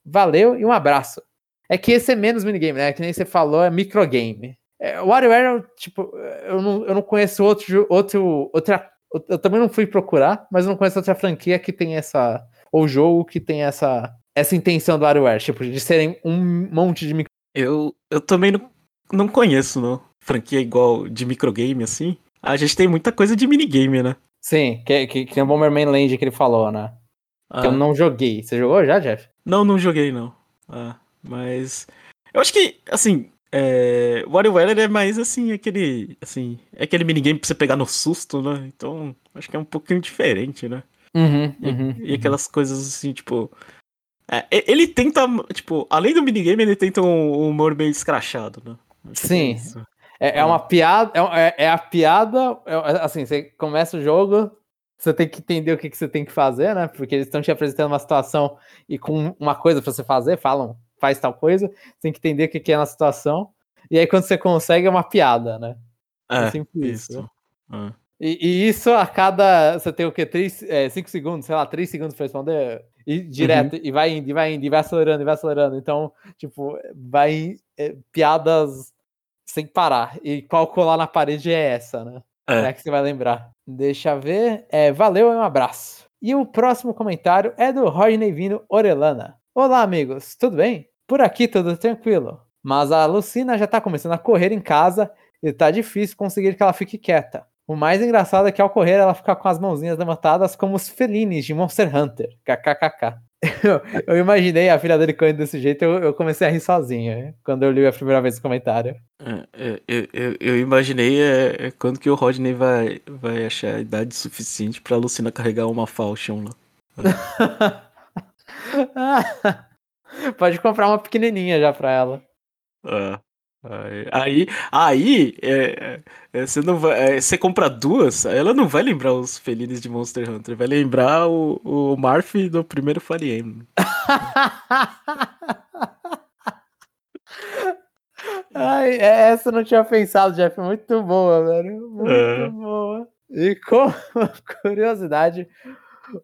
Valeu e um abraço. É que esse é menos minigame, né? Que nem você falou, é microgame. É, WarioWare, tipo, eu não, eu não conheço outro, outro, outra. Eu também não fui procurar, mas eu não conheço outra franquia que tem essa. Ou jogo que tem essa, essa intenção do WarioWare, tipo, de serem um monte de micro. Eu, eu também não, não conheço, não. Franquia igual de microgame, assim. A gente tem muita coisa de minigame, né? Sim, que, que, que tem o Bomberman Land que ele falou, né? Ah, Que eu não joguei. Você jogou já, Jeff? Não, não joguei, não. Ah, mas. Eu acho que, assim. É... O WarioWare é mais assim, aquele. Assim. É aquele minigame pra você pegar no susto, né? Então, acho que é um pouquinho diferente, né? Uhum, E, e aquelas coisas assim, tipo. é, ele tenta, tipo, além do minigame, ele tenta um humor meio escrachado, né? É Sim. É, é uma piada, é, é- é a piada, é- assim, você começa o jogo, você tem que entender o que, que você tem que fazer, né? Porque eles estão te apresentando uma situação e com uma coisa pra você fazer, falam, faz tal coisa, você tem que entender o que, que é na situação, e aí quando você consegue é uma piada, né? É, sempre isso, isso. Ah. E, e isso a cada. Você tem o quê? 5 segundos, sei lá, 3 segundos pra responder. E direto, e vai indo, e vai indo, e vai acelerando, e vai acelerando. Então, tipo, vai é, piadas sem parar. E qual colar na parede é essa, né? É. É que você vai lembrar. Deixa ver. É, valeu e um abraço. E o próximo comentário é do Rodney Vino Orelana. Olá, amigos, tudo bem? Por aqui tudo tranquilo. Mas a Lucina já tá começando a correr em casa e tá difícil conseguir que ela fique quieta. O mais engraçado é que ao correr ela fica com as mãozinhas levantadas como os felines de Monster Hunter. KKKK. Eu, eu imaginei a filha dele correndo desse jeito, eu, eu comecei a rir sozinho, né, quando eu li a primeira vez o comentário. É, é, eu, eu, eu imaginei é, é quando que o Rodney vai, vai achar a idade suficiente pra Lucina carregar uma Falchion lá. Pode comprar uma pequenininha já pra ela. É. Aí, aí, é, é, você não vai, é, você compra duas, ela não vai lembrar os felinos de Monster Hunter, vai lembrar o, o Marf do primeiro Fire Emblem. Ai, é, essa eu não tinha pensado, Jeff. Muito boa, velho. Muito é. boa. E como curiosidade,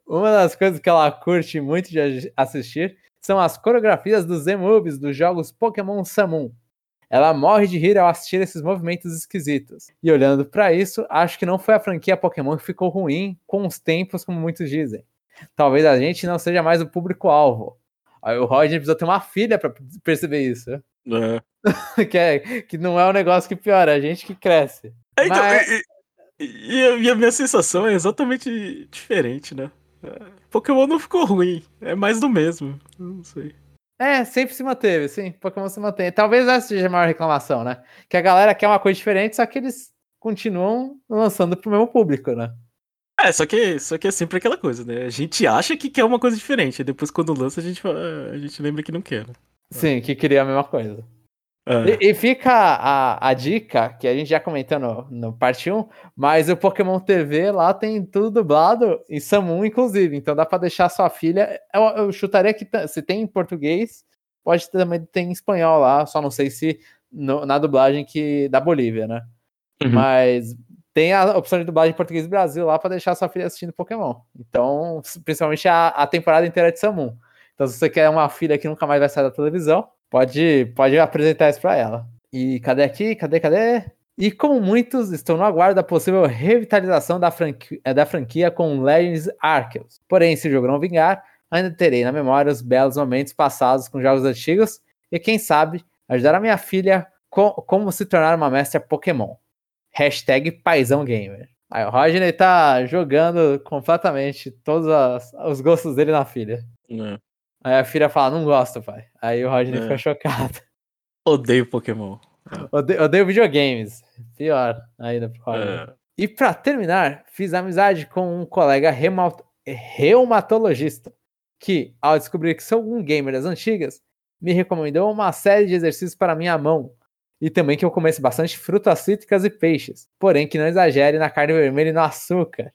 uma das coisas que ela curte muito de assistir são as coreografias dos Z-Movies dos jogos Pokémon Samon. Ela morre de rir ao assistir esses movimentos esquisitos. E olhando para isso, acho que não foi a franquia Pokémon que ficou ruim com os tempos, como muitos dizem. Talvez a gente não seja mais o público-alvo. O Roger precisa ter uma filha para perceber isso. É. que, é, que não é um negócio que piora, é a gente que cresce. É, então, Mas... e, e, e, a minha sensação é exatamente diferente, né? É, Pokémon não ficou ruim, é mais do mesmo. Não sei. É, sempre se manteve, sim. Pokémon se mantém. Talvez essa seja a maior reclamação, né? Que a galera quer uma coisa diferente, só que eles continuam lançando pro mesmo público, né? É, só que, só que é sempre aquela coisa, né? A gente acha que quer uma coisa diferente, e depois quando lança a gente, a gente lembra que não quer, né? Sim, que queria a mesma coisa. É. E, e, fica a, a dica, que a gente já comentou no, no parte 1, mas o Pokémon TV lá tem tudo dublado em Samu, inclusive. Então dá para deixar sua filha. Eu, eu, chutaria que se tem em português, pode também ter em espanhol lá, só não sei se no, na dublagem que da Bolívia, né? Uhum. Mas tem a opção de dublagem em português do Brasil lá para deixar sua filha assistindo Pokémon. Então, principalmente a, a temporada inteira de Samu. Então, se você quer uma filha que nunca mais vai sair da televisão, Pode, pode apresentar isso para ela. E cadê aqui? Cadê, cadê? E como muitos, estou no aguardo da possível revitalização da franquia, eh, da franquia com Legends Arceus. Porém, se o jogo não vingar, ainda terei na memória os belos momentos passados com jogos antigos e, quem sabe, ajudar a minha filha com, como se tornar uma mestra Pokémon. Hashtag Paizão Gamer. Aí o Rodney tá jogando completamente todos as, os gostos dele na filha. É. Aí a filha fala, não gosto, pai. Aí o Rodney é. fica chocado. Odeio Pokémon. Odeio, odeio videogames. Pior ainda pro Rodney. É. E para terminar, fiz amizade com um colega reumatologista que, ao descobrir que sou um gamer das antigas, me recomendou uma série de exercícios para minha mão. E também que eu comesse bastante frutas cítricas e peixes, porém que não exagere na carne vermelha e no açúcar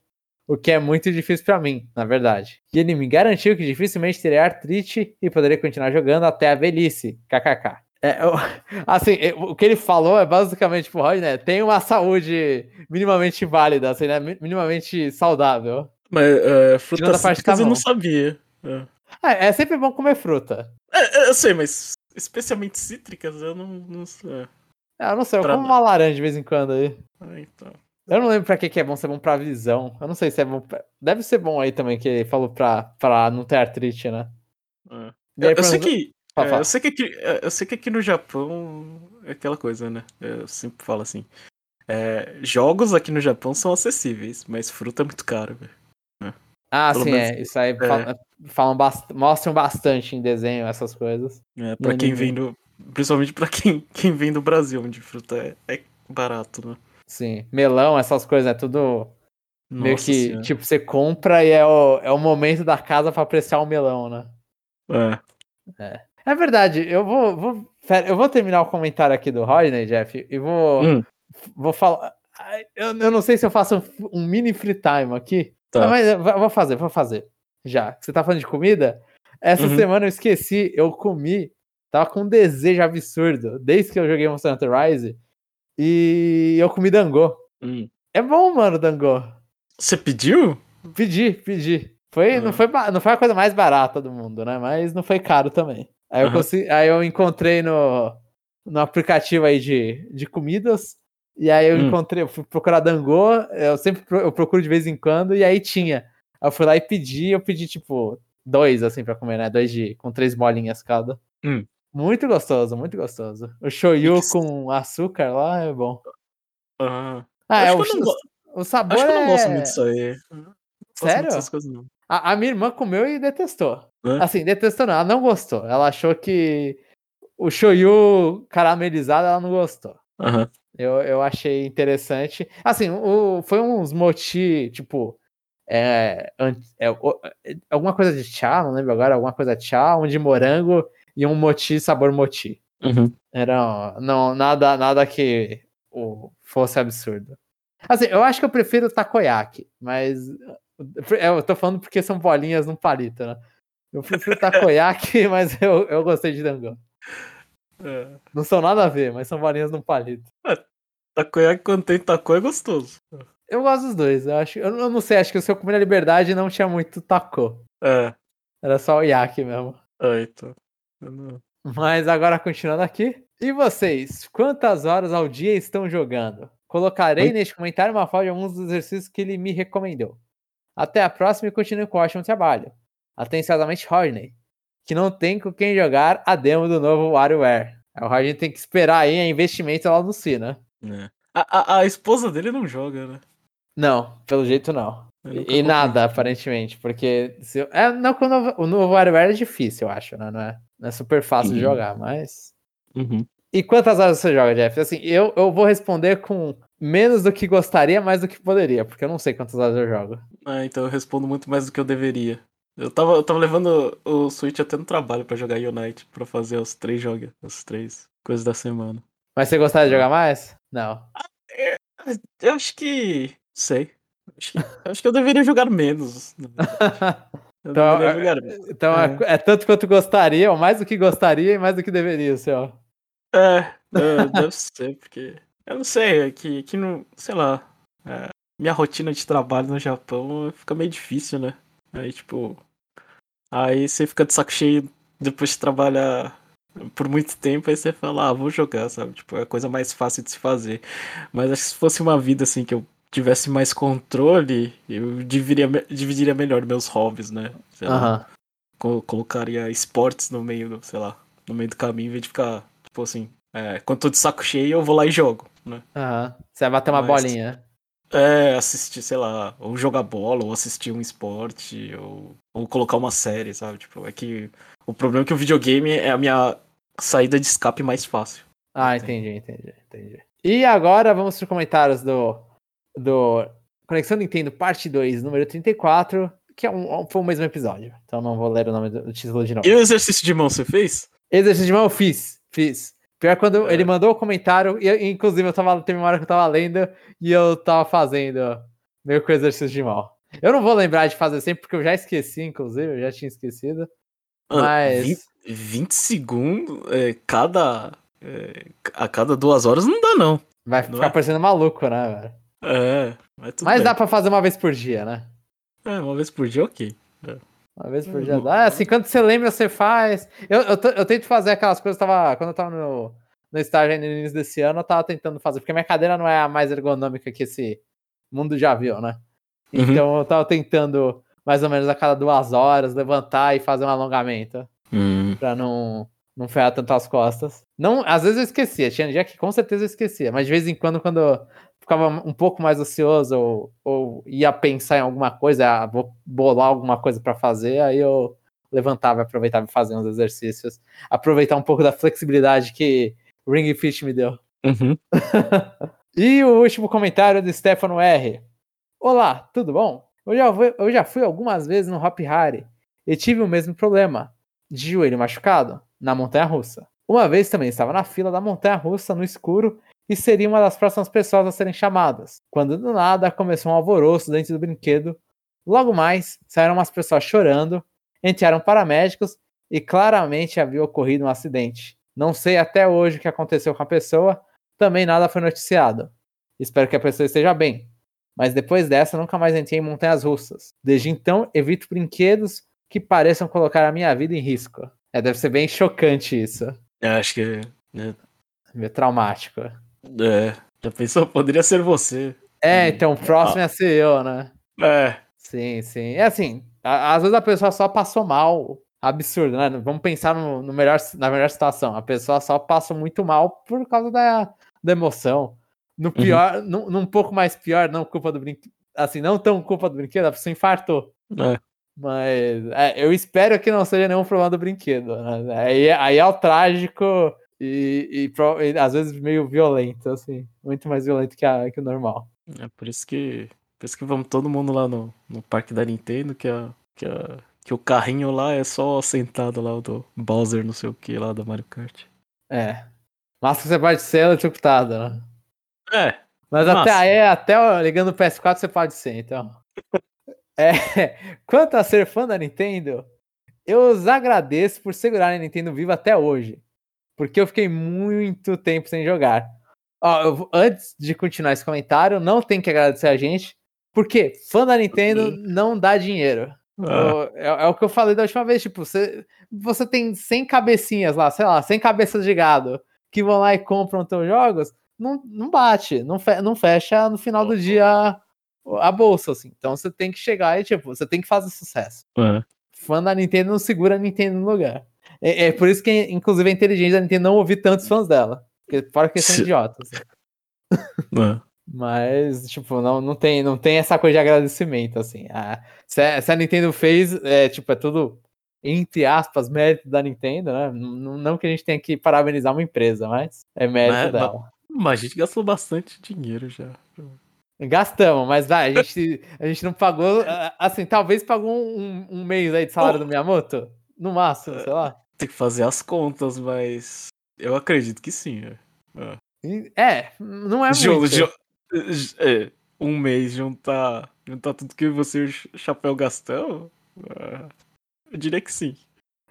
o que é muito difícil para mim, na verdade. E ele me garantiu que dificilmente teria artrite e poderia continuar jogando até a velhice. KKK. É, eu, assim, o que ele falou é basicamente, tipo, né? Tem uma saúde minimamente válida, assim, né? Minimamente saudável. Mas uh, frutas cítricas eu não sabia. É. É, é. sempre bom comer fruta. É, é, eu sei, mas especialmente cítricas eu não, não sei. É, eu não sei, eu pra... como uma laranja de vez em quando aí. Ah, então. Eu não lembro pra que, que é bom, se é bom pra visão. Eu não sei se é bom. Pra... Deve ser bom aí também, que ele falou pra, pra não ter artrite, né? É. Aí, eu, eu, sei que, é, eu, sei que aqui, é, eu sei que aqui no Japão é aquela coisa, né? Eu sempre falo assim. É, jogos aqui no Japão são acessíveis, mas fruta é muito caro, velho. É. Ah, Pelo sim, menos, é. Isso aí falam, falam bast mostram bastante em desenho essas coisas. É, pra quem vem do. Principalmente pra quem, quem vem do Brasil, onde fruta é, é barato, né? Sim, melão, essas coisas, é tudo Nossa meio que, senhora. tipo, você compra e é o, é o momento da casa para apreciar o melão, né? É. É, é verdade, eu vou, vou, eu vou terminar o comentário aqui do Rodney, Jeff, e vou, hum. vou falar. Eu, eu não sei se eu faço um, um mini free time aqui, tá. mas eu vou fazer, vou fazer. Já. Você tá falando de comida? Essa uhum. semana eu esqueci, eu comi, tava com um desejo absurdo, desde que eu joguei Monster Hunter Rise e eu comi dangô. Hum. É bom, mano, dangô. Você pediu? Pedi, pedi. Foi, não, ah. foi, não foi a coisa mais barata do mundo, né? Mas não foi caro também. Aí, eu, consegui, aí eu encontrei no, no aplicativo aí de, de comidas. E aí eu hum. encontrei, eu fui procurar dangô. Eu sempre eu procuro de vez em quando. E aí tinha. Aí eu fui lá e pedi. Eu pedi, tipo, dois, assim, pra comer, né? Dois de, com três bolinhas cada. Hum. Muito gostoso, muito gostoso. O shoyu com açúcar lá é bom. Ah, ah é, o, o sabor Acho que eu não gosto muito disso aí. Sério? Coisas, a, a, minha irmã comeu e detestou. É? Assim, detestou não, ela não gostou. Ela achou que o shoyu caramelizado ela não gostou. Uhum. Eu, eu achei interessante. Assim, o, foi uns moti, tipo, é, é, é, alguma coisa de chá, não lembro agora, alguma coisa de chá, um de morango e um moti sabor moti. Uhum. Era não, nada, nada que o, fosse absurdo. Assim, eu acho que eu prefiro takoyaki, mas eu tô falando porque são bolinhas num palito, né? Eu prefiro takoyaki, mas eu, eu gostei de dango. É. Não são nada a ver, mas são bolinhas num palito. Takoyaki quando tem taco é gostoso. Eu gosto dos dois. Eu, acho, eu não sei, acho que o seu comer na liberdade não tinha muito taco. É. Era só o yaki mesmo. É, então. Mas agora continuando aqui. E vocês, quantas horas ao dia estão jogando? Colocarei Oi? neste comentário uma foto de alguns dos exercícios que ele me recomendou. Até a próxima e continue com o ótimo trabalho. Atenciosamente, Rodney. Que não tem com quem jogar a demo do novo WarioWare. O Rodney tem que esperar aí a investimento lá no Si, né? É. A, a, a esposa dele não joga, né? Não, pelo jeito não. E, nada, aparentemente, porque se é, não, o novo, o novo WarioWare é difícil, eu acho, né? Não é, é super fácil de Uhum. jogar, mas. Uhum. E quantas horas você joga, Jeff? Assim, eu, eu vou responder com menos do que gostaria, mais do que poderia, porque eu não sei quantas horas eu jogo. Ah, então eu respondo muito mais do que eu deveria. Eu tava, eu tava levando o Switch até no trabalho pra jogar Unite, pra fazer os três jogos, as três coisas da semana. Mas você gostaria de jogar mais? Não. Eu acho que. Sei. Acho que, eu acho que eu deveria jogar menos. Então, é- então é. é tanto quanto gostaria, ou mais do que gostaria e mais do que deveria, seu. É, é, deve ser, porque. Eu não sei, é que, que não. Sei lá. é, minha rotina de trabalho no Japão fica meio difícil, né? Aí, tipo. Aí você fica de saco cheio depois de trabalhar por muito tempo, aí você fala, ah, vou jogar, sabe? Tipo, é a coisa mais fácil de se fazer. Mas acho que se fosse uma vida assim que eu tivesse mais controle, eu dividiria, dividiria melhor meus hobbies, né? Sei lá, co- colocaria esportes no meio do, sei lá, no meio do caminho, em vez de ficar, tipo assim, é, quando tô de saco cheio, eu vou lá e jogo, né? Aham. Você vai bater uma Mas- bolinha. É, assistir, sei lá, ou jogar bola, ou assistir um esporte, ou, ou colocar uma série, sabe? Tipo, é que o problema é que o videogame é a minha saída de escape mais fácil. Ah, entendi, entendi, entendi. E agora vamos para os comentários do, do Conexão Nintendo Parte 2, número 34, que é um, foi o mesmo episódio. Então não vou ler o nome do, do título de novo. E o exercício de mão você fez? Exercício de mão eu fiz, fiz. Pior quando É. ele mandou o comentário, e inclusive eu tava, teve uma hora que eu tava lendo e eu tava fazendo meio que o exercício de mão. Eu não vou lembrar de fazer sempre, porque eu já esqueci, inclusive, eu já tinha esquecido. Ah, Mas- 20, 20 segundos é, cada. é, a cada duas horas não dá, não. Vai Não ficar é? parecendo maluco, né, velho? É, mas tudo Mas bem. dá pra fazer uma vez por dia, né? É, uma vez por dia, ok. Uma vez por Uhum. dia dá. É, assim, quando você lembra, você faz. Eu, eu, eu tento fazer aquelas coisas, tava, quando eu tava no, no estágio no início desse ano, eu tava tentando fazer, porque minha cadeira não é a mais ergonômica que esse mundo já viu, né? Uhum. Então eu tava tentando, mais ou menos a cada duas horas, levantar e fazer um alongamento, Hum, pra não, não ferrar tanto as costas. Não, às vezes eu esquecia, tinha dia que com certeza eu esquecia, mas de vez em quando, quando ficava um pouco mais ocioso ou, ou ia pensar em alguma coisa, ah, vou bolar alguma coisa pra fazer, aí eu levantava e aproveitava e fazia uns exercícios. Aproveitar um pouco da flexibilidade que Ring Fit me deu. uhum. E o último comentário do Stefano R. Olá, tudo bom? Eu já fui, eu já fui algumas vezes no Hop Hari e tive o mesmo problema, de joelho machucado, na montanha russa. Uma vez também estava na fila da montanha russa no escuro e seria uma das próximas pessoas a serem chamadas, quando do nada começou um alvoroço dentro do brinquedo. Logo mais, saíram umas pessoas chorando, entraram paramédicos e claramente havia ocorrido um acidente. Não sei até hoje o que aconteceu com a pessoa, também nada foi noticiado. Espero que a pessoa esteja bem. Mas depois dessa, nunca mais entrei em montanhas russas. Desde então, evito brinquedos que pareçam colocar a minha vida em risco. É, deve ser bem chocante isso. Eu acho que. É, Meio traumático. É, já pensou? Poderia ser você. É, então o próximo ia ser eu, né? É. Sim, sim. É assim, a- às vezes a pessoa só passou mal. Absurdo, né? Vamos pensar no, no melhor, na melhor situação. A pessoa só passou muito mal por causa da, da emoção. No pior, num, num pouco mais pior, não culpa do brinquedo. Assim, não tão culpa do brinquedo, a pessoa infartou. É. Mas é, eu espero que não seja nenhum problema do brinquedo. Né? Aí, aí é o trágico e, e e às vezes meio violento, assim. Muito mais violento que, a, que o normal. É por isso que. Por isso que vamos todo mundo lá no, no parque da Nintendo, que, a, que, a, que o carrinho lá é só sentado lá, o do Bowser, não sei o que lá da Mario Kart. É. Mas você pode ser eletrocutado, né? É. Mas Massa. até aí, até ligando o PS4 você pode ser, então. É, quanto a ser fã da Nintendo, eu os agradeço por segurar a Nintendo viva até hoje. Porque eu fiquei muito tempo sem jogar. Ó, eu antes de continuar esse comentário, não tem que agradecer a gente. Porque fã da Nintendo não dá dinheiro. Ah, É, é o que eu falei da última vez, tipo, você, você tem 100 cabecinhas lá, sei lá, 100 cabeças de gado que vão lá e compram teus jogos, não, não bate, não, fe- não fecha no final do dia a bolsa, assim. Então você tem que chegar e, tipo, você tem que fazer sucesso. ah. Fã da Nintendo não segura a Nintendo no lugar. É, é por isso que, inclusive, é inteligente a Nintendo não ouvir tantos fãs dela. Porque fora que são idiotas. ah. Mas, tipo, não, não, tem, não tem essa coisa de agradecimento, assim. A, se, a, se a Nintendo fez, é, tipo, é tudo, entre aspas, mérito da Nintendo, né? Não, não que a gente tenha que parabenizar uma empresa, mas é mérito Mas- dela. Mas a gente gastou bastante dinheiro já. Gastamos, mas vai, a gente, a gente não pagou, assim, talvez pagou um, um mês aí de salário do Miyamoto, no máximo, sei lá. Tem que fazer as contas, mas eu acredito que sim. é. E- É, não é Ju- muito. ju- é, um mês juntar, juntar tudo que você e o Ch- Chapéu gastou, ah, eu diria que sim.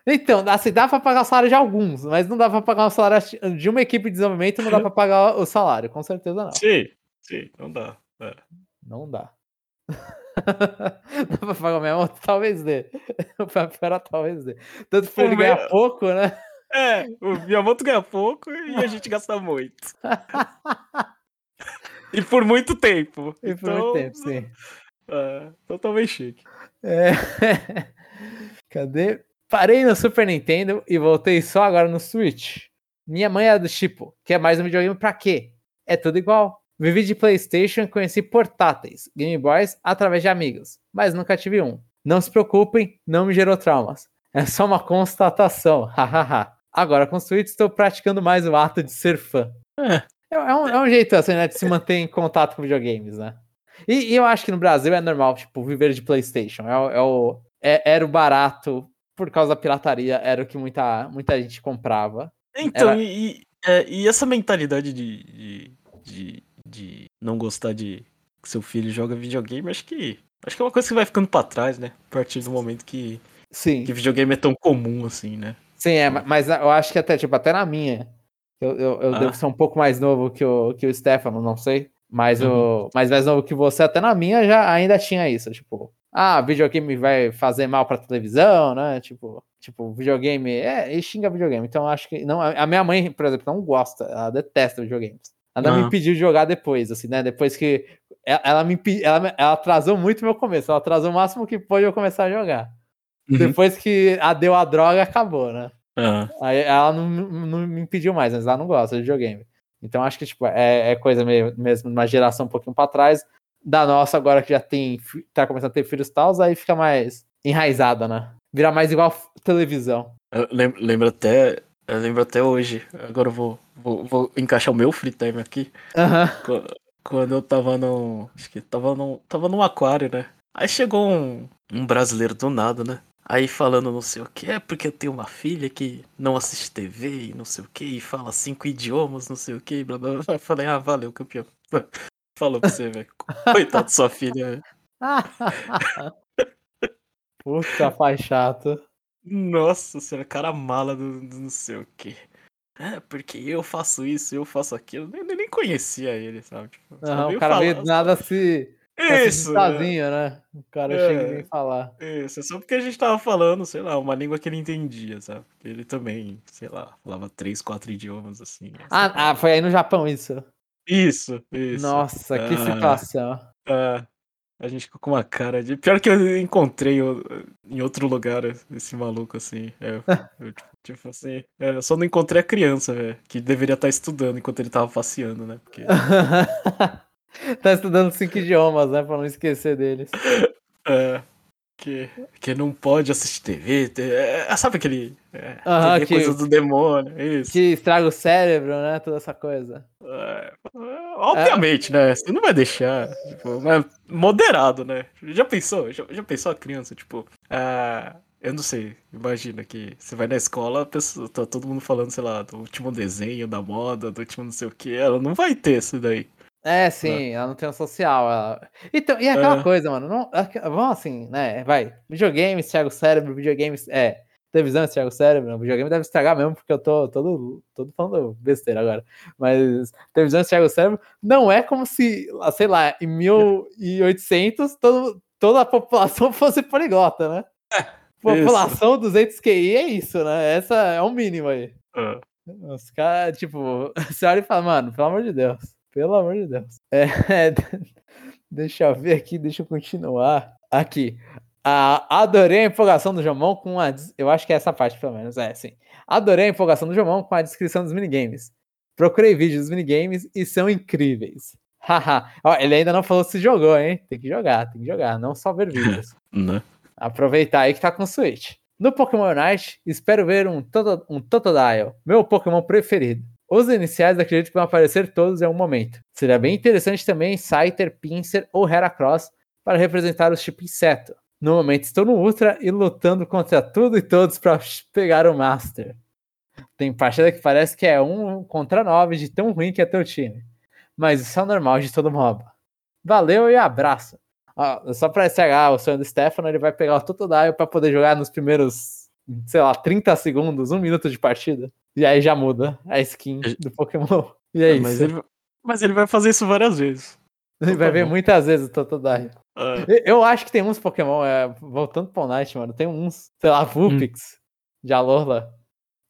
Então, assim, dá pra pagar o salário de alguns, mas não dá pra pagar o salário de uma equipe de desenvolvimento, não dá pra pagar o salário, com certeza não. Sim, sim, não dá. é. Não dá. dá pra pagar o mesmo? Talvez dê. O pior talvez dê. Tanto pra O ele ganhar meu- pouco, né? É, o Miyamoto ganha pouco e a gente gasta muito. e por muito tempo. E por então, muito tempo, sim. É, totalmente chique. É. Cadê? Parei no Super Nintendo e voltei só agora no Switch. Minha mãe é do tipo, quer mais um videogame pra quê? É tudo igual. Vivi de PlayStation e conheci portáteis, Game Boys, através de amigos, mas nunca tive um. Não se preocupem, não me gerou traumas. É só uma constatação, hahaha. Agora com o Switch estou praticando mais o ato de ser fã. É. É, é um, é um jeito assim, né, de se manter em contato com videogames, né? E, e eu acho que no Brasil é normal, tipo, viver de PlayStation. É, é o, é- era o barato por causa da pirataria, era o que muita, muita gente comprava. Então, Era- e, e- é, e essa mentalidade de, de, de, de não gostar de que seu filho joga videogame, acho que. Acho que é uma coisa que vai ficando pra trás, né? A partir do momento que, Sim, que videogame é tão comum assim, né? sim, é, ma- mas eu acho que até, tipo, até na minha, eu, eu, eu Ah. devo ser um pouco mais novo que o, que o Stefano, não sei. Mas, Uhum. o, mas mais novo que você, até na minha já ainda tinha isso, tipo, ah, videogame vai fazer mal pra televisão, né? Tipo, tipo, videogame, é, e xinga videogame. Então acho que não, a a minha mãe, por exemplo, não gosta, ela detesta videogames. Ela me Ah. impediu de jogar depois, assim, né? Depois que ela, ela me ela, ela atrasou muito meu começo, ela atrasou o máximo que pôde eu começar a jogar. Uhum. Depois que a deu a droga, acabou, né? Ah, Aí ela não, não me impediu mais, mas ela não gosta de videogame. Então acho que tipo, é, é coisa meio, mesmo uma geração um pouquinho pra trás. Da nossa, agora que já tem, tá começando a ter filhos e tal, aí fica mais enraizada, né? Virar mais igual televisão. eu lembro, lembro até. Eu lembro até hoje. Agora eu vou, vou, vou encaixar o meu free time aqui. Qu- Quando eu tava no. Acho que tava num, tava num aquário, né? Aí chegou um, um brasileiro do nada, né? Aí falando não sei o que, é porque eu tenho uma filha que não assiste TV e não sei o que, e fala cinco idiomas, não sei o que, blá blá blá. Eu falei, ah, valeu, campeão. Falou pra você, velho. Coitado da sua filha. Puta, pai chato. Nossa senhora, cara mala do, do não sei o que. É, porque eu faço isso, eu faço aquilo. Eu nem, conhecia ele, sabe? Tipo, veio o cara falar, veio do nada se, se Isso, né? sozinho, né? O cara É. chega e vem falar. Isso, é só porque a gente tava falando, sei lá, uma língua que ele entendia, sabe? Porque Ele também, sei lá, falava três, quatro idiomas, assim. né? Ah, ah, foi aí no Japão isso. Isso, isso. Nossa, que Ah. situação. Ah, a gente ficou com uma cara de. Pior que eu encontrei em outro lugar esse maluco, assim. É, eu, tipo, tipo assim, é, eu só não encontrei a criança, velho, que deveria estar estudando enquanto ele tava passeando, né? Porque. tá estudando cinco idiomas, né? Pra não esquecer deles. É, que, que não pode assistir TV. te- é, sabe aquele. É, TV que- coisa do demônio, isso. Que estraga o cérebro, né? Toda essa coisa. É, obviamente, né? Você não vai deixar. Tipo, mas moderado, né? Já pensou? Já, já pensou a criança, tipo, ah, eu não sei, imagina que você vai na escola, pessoa, tá todo mundo falando, sei lá, do último desenho, da moda, do último não sei o que, ela não vai ter isso daí. É, sim, ela não tem um social. Ela... Então, e aquela é. coisa, mano, não, vamos assim, né? Vai, videogame, estraga o cérebro, videogame, é, televisão estraga o cérebro, o videogame deve estragar mesmo, porque eu tô todo, todo falando besteira agora. Mas televisão estraga o cérebro, não é como se, sei lá, em 1800 todo, toda a população fosse poliglota, né? É, população isso. 200 QI é isso, né? Essa é o mínimo aí. É. Os caras, tipo, você olha e fala, mano, pelo amor de Deus, pelo amor de Deus. É, deixa eu ver aqui, deixa eu continuar. Aqui. Ah, adorei a empolgação do Jomon com a. Eu acho que é essa parte, pelo menos. É, sim. Adorei a empolgação do Jomon com a descrição dos minigames. Procurei vídeos dos minigames e são incríveis. Haha. ele ainda não falou se jogou, hein? Tem que jogar, tem que jogar, não só ver vídeos. né? Aproveitar aí que tá com Switch. No Pokémon Unite, espero ver um, Toto, um Totodile, meu Pokémon preferido. Os iniciais acredito que vão aparecer todos em algum momento. Seria bem interessante também Scyther, Pinsir ou Heracross para representar os tipo inseto. No momento estou no Ultra e lutando contra tudo e todos para pegar o Master. Tem partida que parece que é um contra nove de tão ruim que é teu time. Mas isso é normal de todo mob. Valeu e abraço. Ó, só para estragar o sonho do Stefano, ele vai pegar o Totodile para poder jogar nos primeiros, sei lá, 30 segundos, um minuto de partida. E aí já muda a skin do Pokémon. E é, é isso. Mas ele, mas ele vai fazer isso várias vezes. Ele vai ver muitas vezes o Totodile. É. Eu acho que tem uns Pokémon, é, voltando pro Night, mano, tem uns, sei lá, Vulpix, hum. de Alola.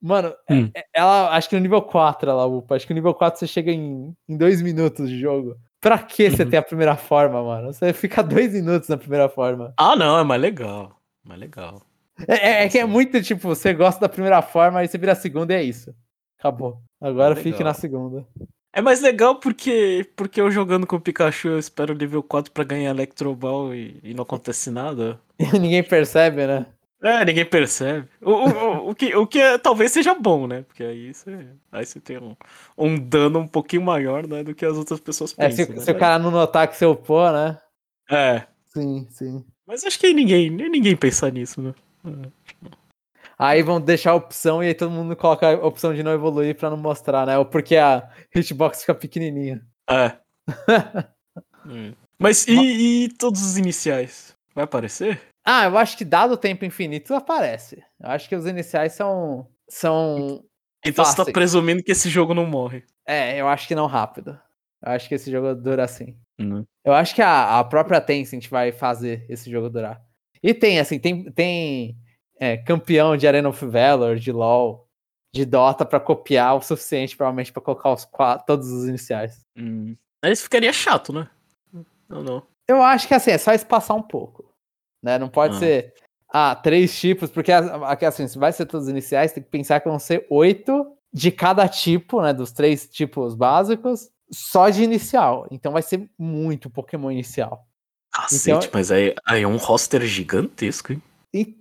Mano, é, hum. é, ela, acho que no nível 4 ela upa. Acho que no nível 4 você chega em, em dois minutos de jogo. Pra que uhum. você ter a primeira forma, mano? Você fica dois minutos na primeira forma. Ah, não, é mais legal. Mais legal. É, é, é que é muito tipo, você gosta da primeira forma, aí você vira a segunda e é isso. Acabou. Agora é fique na segunda. É mais legal porque, porque eu jogando com o Pikachu eu espero nível 4 pra ganhar Electro Ball e, e não acontece nada. Ninguém percebe, né? É, ninguém percebe. O, o, o, que, o que é, talvez seja bom, né? Porque aí você, aí você tem um, um dano um pouquinho maior né, do que as outras pessoas pensam. É, se, né? se o cara não notar que você upou, né? É. Sim, sim. Mas acho que ninguém, ninguém pensa nisso, né? Aí vão deixar a opção e aí todo mundo coloca a opção de não evoluir pra não mostrar, né? Ou porque a hitbox fica pequenininha. É. hum. Mas e, e todos os iniciais? Vai aparecer? Ah, eu acho que dado o tempo infinito aparece. Eu acho que os iniciais são. são então fáceis. você tá presumindo que esse jogo não morre. É, eu acho que não rápido. Eu acho que esse jogo dura assim. Uhum. Eu acho que a, a própria Tencent vai fazer esse jogo durar. E tem, assim, tem, tem é, campeão de Arena of Valor, de LoL, de Dota para copiar o suficiente, provavelmente, para colocar os quatro, todos os iniciais. Hum. Isso ficaria chato, né? Não, não. Eu acho que assim, é só espaçar um pouco. Né? Não pode ah. ser ah, três tipos, porque assim, se vai ser todos os iniciais, tem que pensar que vão ser oito de cada tipo, né? Dos três tipos básicos, só de inicial. Então vai ser muito Pokémon inicial. Cacete, então, mas aí, aí é um roster gigantesco, hein? E,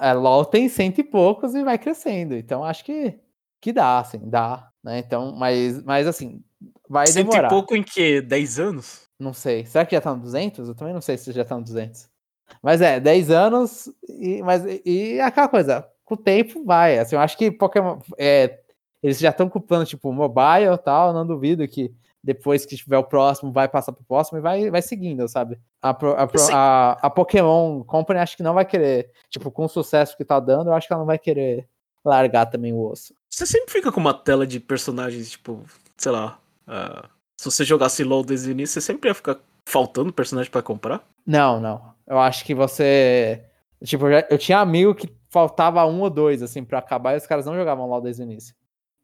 é, LOL tem cento e poucos e vai crescendo. Então acho que, que dá, assim, dá. Né? Então, mas, mas assim, vai cento demorar. Cento e pouco em que? 10 anos? Não sei. Será que já tá no 200? Eu também não sei se já tá no 200. Mas é, 10 anos, e, mas, e aquela coisa, com o tempo vai. Assim, eu acho que Pokémon. É, eles já estão com o plano tipo mobile e tal, não duvido que depois que tiver o próximo, vai passar pro próximo e vai, vai seguindo, sabe? A, a, a, a, Pokémon Company acho que não vai querer, tipo, com o sucesso que tá dando, eu acho que ela não vai querer largar também o osso. Você sempre fica com uma tela de personagens, tipo, sei lá. Uh, se você jogasse LOL desde o início, você sempre ia ficar faltando personagem para comprar? Não, não. Eu acho que você. Tipo, eu, já, eu tinha amigo que faltava um ou dois, assim, para acabar e os caras não jogavam LOL desde o início.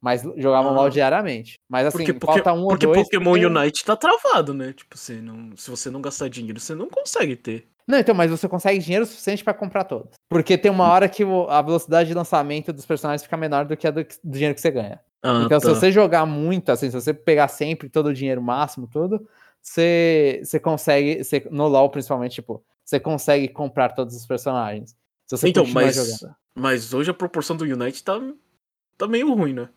Mas jogavam ah. LOL diariamente. Mas assim, porque, porque, falta um porque ou dois. Porque Pokémon Unite tá travado, né? Tipo, você não, se você não gastar dinheiro, você não consegue ter. Não, então, mas você consegue dinheiro suficiente para comprar todos. Porque tem uma hora que a velocidade de lançamento dos personagens fica menor do que a do, do dinheiro que você ganha. Ah, então, tá. se você jogar muito, assim, se você pegar sempre todo o dinheiro máximo, tudo, você, você consegue, você, no LoL principalmente, tipo, você consegue comprar todos os personagens. Se você então, mas, jogando. mas hoje a proporção do Unite tá, tá meio ruim, né?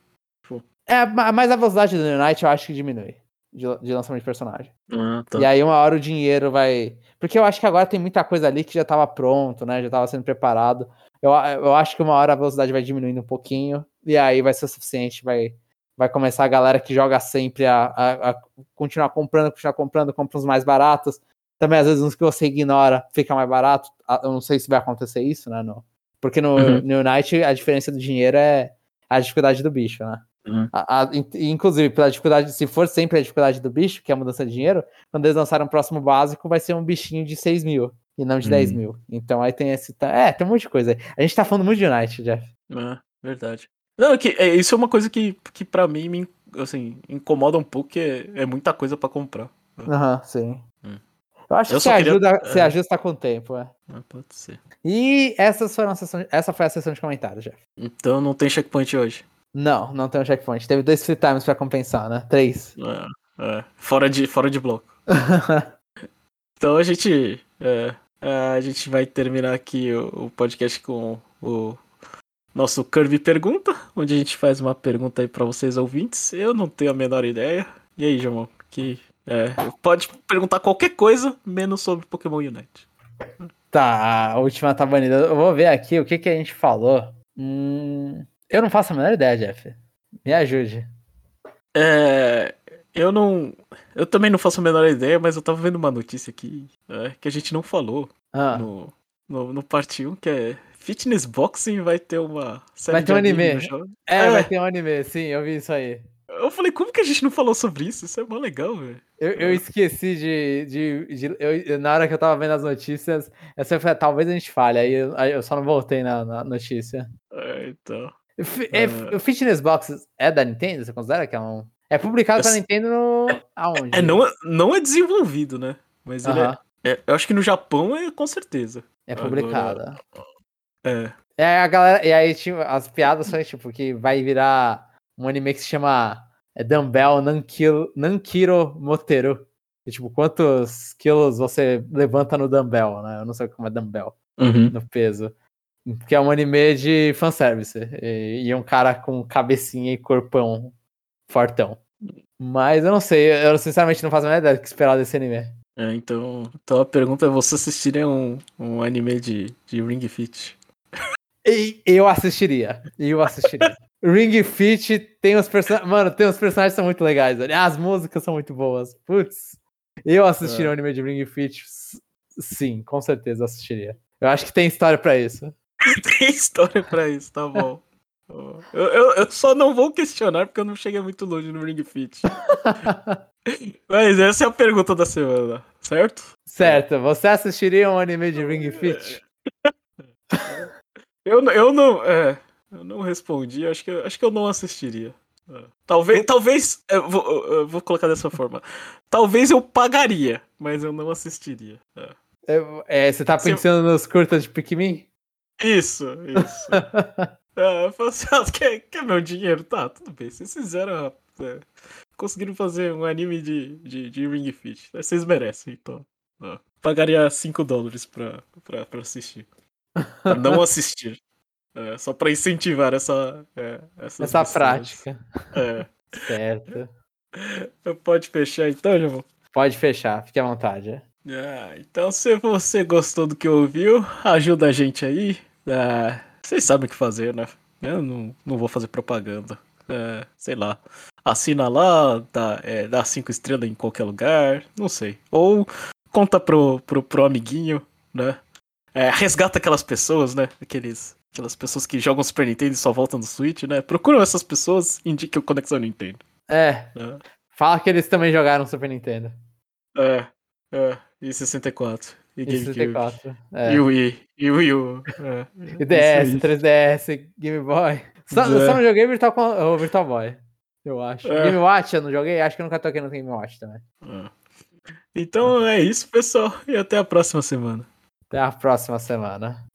Tipo... É, mas a velocidade do Unite eu acho que diminui. de, de lançamento de personagem. Ah, tá. E aí uma hora o dinheiro vai. Porque eu acho que agora tem muita coisa ali que já tava pronto, né? Já tava sendo preparado. Eu, eu acho que uma hora a velocidade vai diminuindo um pouquinho. E aí vai ser o suficiente, vai, vai começar a galera que joga sempre a, a, a continuar comprando, continuar comprando, compra uns mais baratos. Também, às vezes, uns que você ignora fica mais barato. Ah, Eu não sei se vai acontecer isso, né? No, porque no, Uhum. no Unite a diferença do dinheiro é a dificuldade do bicho, né? Uhum. A- a- in- inclusive, pela dificuldade, se for sempre a dificuldade do bicho, que é a mudança de dinheiro, quando eles lançarem o próximo básico, vai ser um bichinho de 6 mil e não de 10 Hum. mil. Então aí tem esse. ta- É, tem um monte de coisa aí. A gente tá falando muito de Unite, Jeff. É, verdade. Não, é que é, isso é uma coisa que, que pra mim me assim, incomoda um pouco, que é, é muita coisa pra comprar. Aham, sim. Eu acho Eu que você só queria- ajuda, você é. ajusta com o tempo, é. Ah, pode ser. E essas foram a sessão, essa foi a sessão de comentários, Jeff. Então não tem checkpoint hoje. Não, não tem um checkpoint. Teve dois free times pra compensar, né? Três. É, é, fora, de, fora de bloco. Então a gente. é, a gente vai terminar aqui o, o podcast com o nosso Kirby Pergunta, onde a gente faz uma pergunta aí pra vocês ouvintes. Eu não tenho a menor ideia. E aí, Jamon? Que, é, pode perguntar qualquer coisa, menos sobre Pokémon Unite. Tá, a última tá banida. Eu vou ver aqui o que, que a gente falou. Hum, eu não faço a menor ideia, Jeff. Me ajude. É, eu não. Eu também não faço a menor ideia, mas eu tava vendo uma notícia aqui é, que a gente não falou Ah, no, no, no parte 1, que é Fitness Boxing vai ter uma série Vai ter de um anime. no jogo. é, é. vai ter um anime, sim, eu vi isso aí. Eu falei, como que a gente não falou sobre isso? Isso é mó legal, velho. Eu, eu esqueci de. de, de- eu- na hora que eu tava vendo as notícias, eu falei, talvez a gente fale. Aí eu, aí eu só não voltei na, na notícia. É, então. É, Ah. O Fitness Box é da Nintendo? Você considera que é um. É publicado Eu pela Nintendo no. Aonde? É, não, é- não é desenvolvido, né? Mas ele Aham, é, é- Eu acho que no Japão é com certeza. é agora- publicada. É. É, a galera. E aí, tipo, as piadas são tipo que vai virar um anime que se chama é, Dumbbell Nankiro, Nankiro Moteru. E, tipo, quantos quilos você levanta no dumbbell, né? Eu não sei como é dumbbell Uhum. no peso. Que é um anime de fanservice. E, e um cara com cabecinha e corpão fortão. Mas eu não sei, eu sinceramente não faço a menor ideia do que esperar desse anime. É, então, então a pergunta é: você assistiria um, um anime de, de Ring Fit? E eu assistiria. Eu assistiria. Ring Fit tem os personagens. Mano, tem os personagens que são muito legais. velho. As músicas são muito boas. Putz. Eu assistiria É. um anime de Ring Fit. Sim, com certeza assistiria. Eu acho que tem história pra isso. Tem história pra isso, tá bom. Eu, eu, eu só não vou questionar porque eu não cheguei muito longe no Ring Fit. Mas essa é a pergunta da semana, certo? certo, você assistiria um anime de Ring Fit? Eu, não- eu não. É, eu não respondi, acho que, eu- acho que eu não assistiria. É. Talvez. Talvez. Eu vou, eu- vou colocar dessa forma. Talvez eu pagaria, mas eu não assistiria. É. Eu- é, você tá Se pensando nos curtas de Pikmin? Isso, isso. É, eu falo assim, ah, quer, quer meu dinheiro? Tá, tudo bem. Vocês fizeram. é, conseguiram fazer um anime de, de, de Ring Fit. Vocês merecem, então. É. Pagaria 5 dólares pra, pra, pra assistir. Pra não assistir. É, só pra incentivar essa. é, Essa pessoas. prática. É. Certo. Pode fechar então, João? Pode fechar, fique à vontade. Ah, então, se você gostou do que ouviu, ajuda a gente aí. Ah, vocês sabem o que fazer, né? Eu não, não vou fazer propaganda. É, sei lá. Assina lá, dá, é, dá cinco estrelas em qualquer lugar, não sei. Ou conta pro, pro, pro amiguinho, né? É, resgata aquelas pessoas, né? Aqueles, aquelas pessoas que jogam Super Nintendo e só voltam no Switch, né? Procuram essas pessoas e indiquem o Conexão Nintendo. É, Né? fala que eles também jogaram Super Nintendo. É, é. E 64. E E GameCube. 64. É. E o Wii. E o Wii U. É. E DS, Isso aí. 3DS, Game Boy. Só, eu só É. não joguei Virtual, Con- o Virtual Boy. Eu acho. É. Game Watch eu não joguei, acho que eu nunca toquei no Game Watch também. É. Então é isso, pessoal. E até a próxima semana. Até a próxima semana.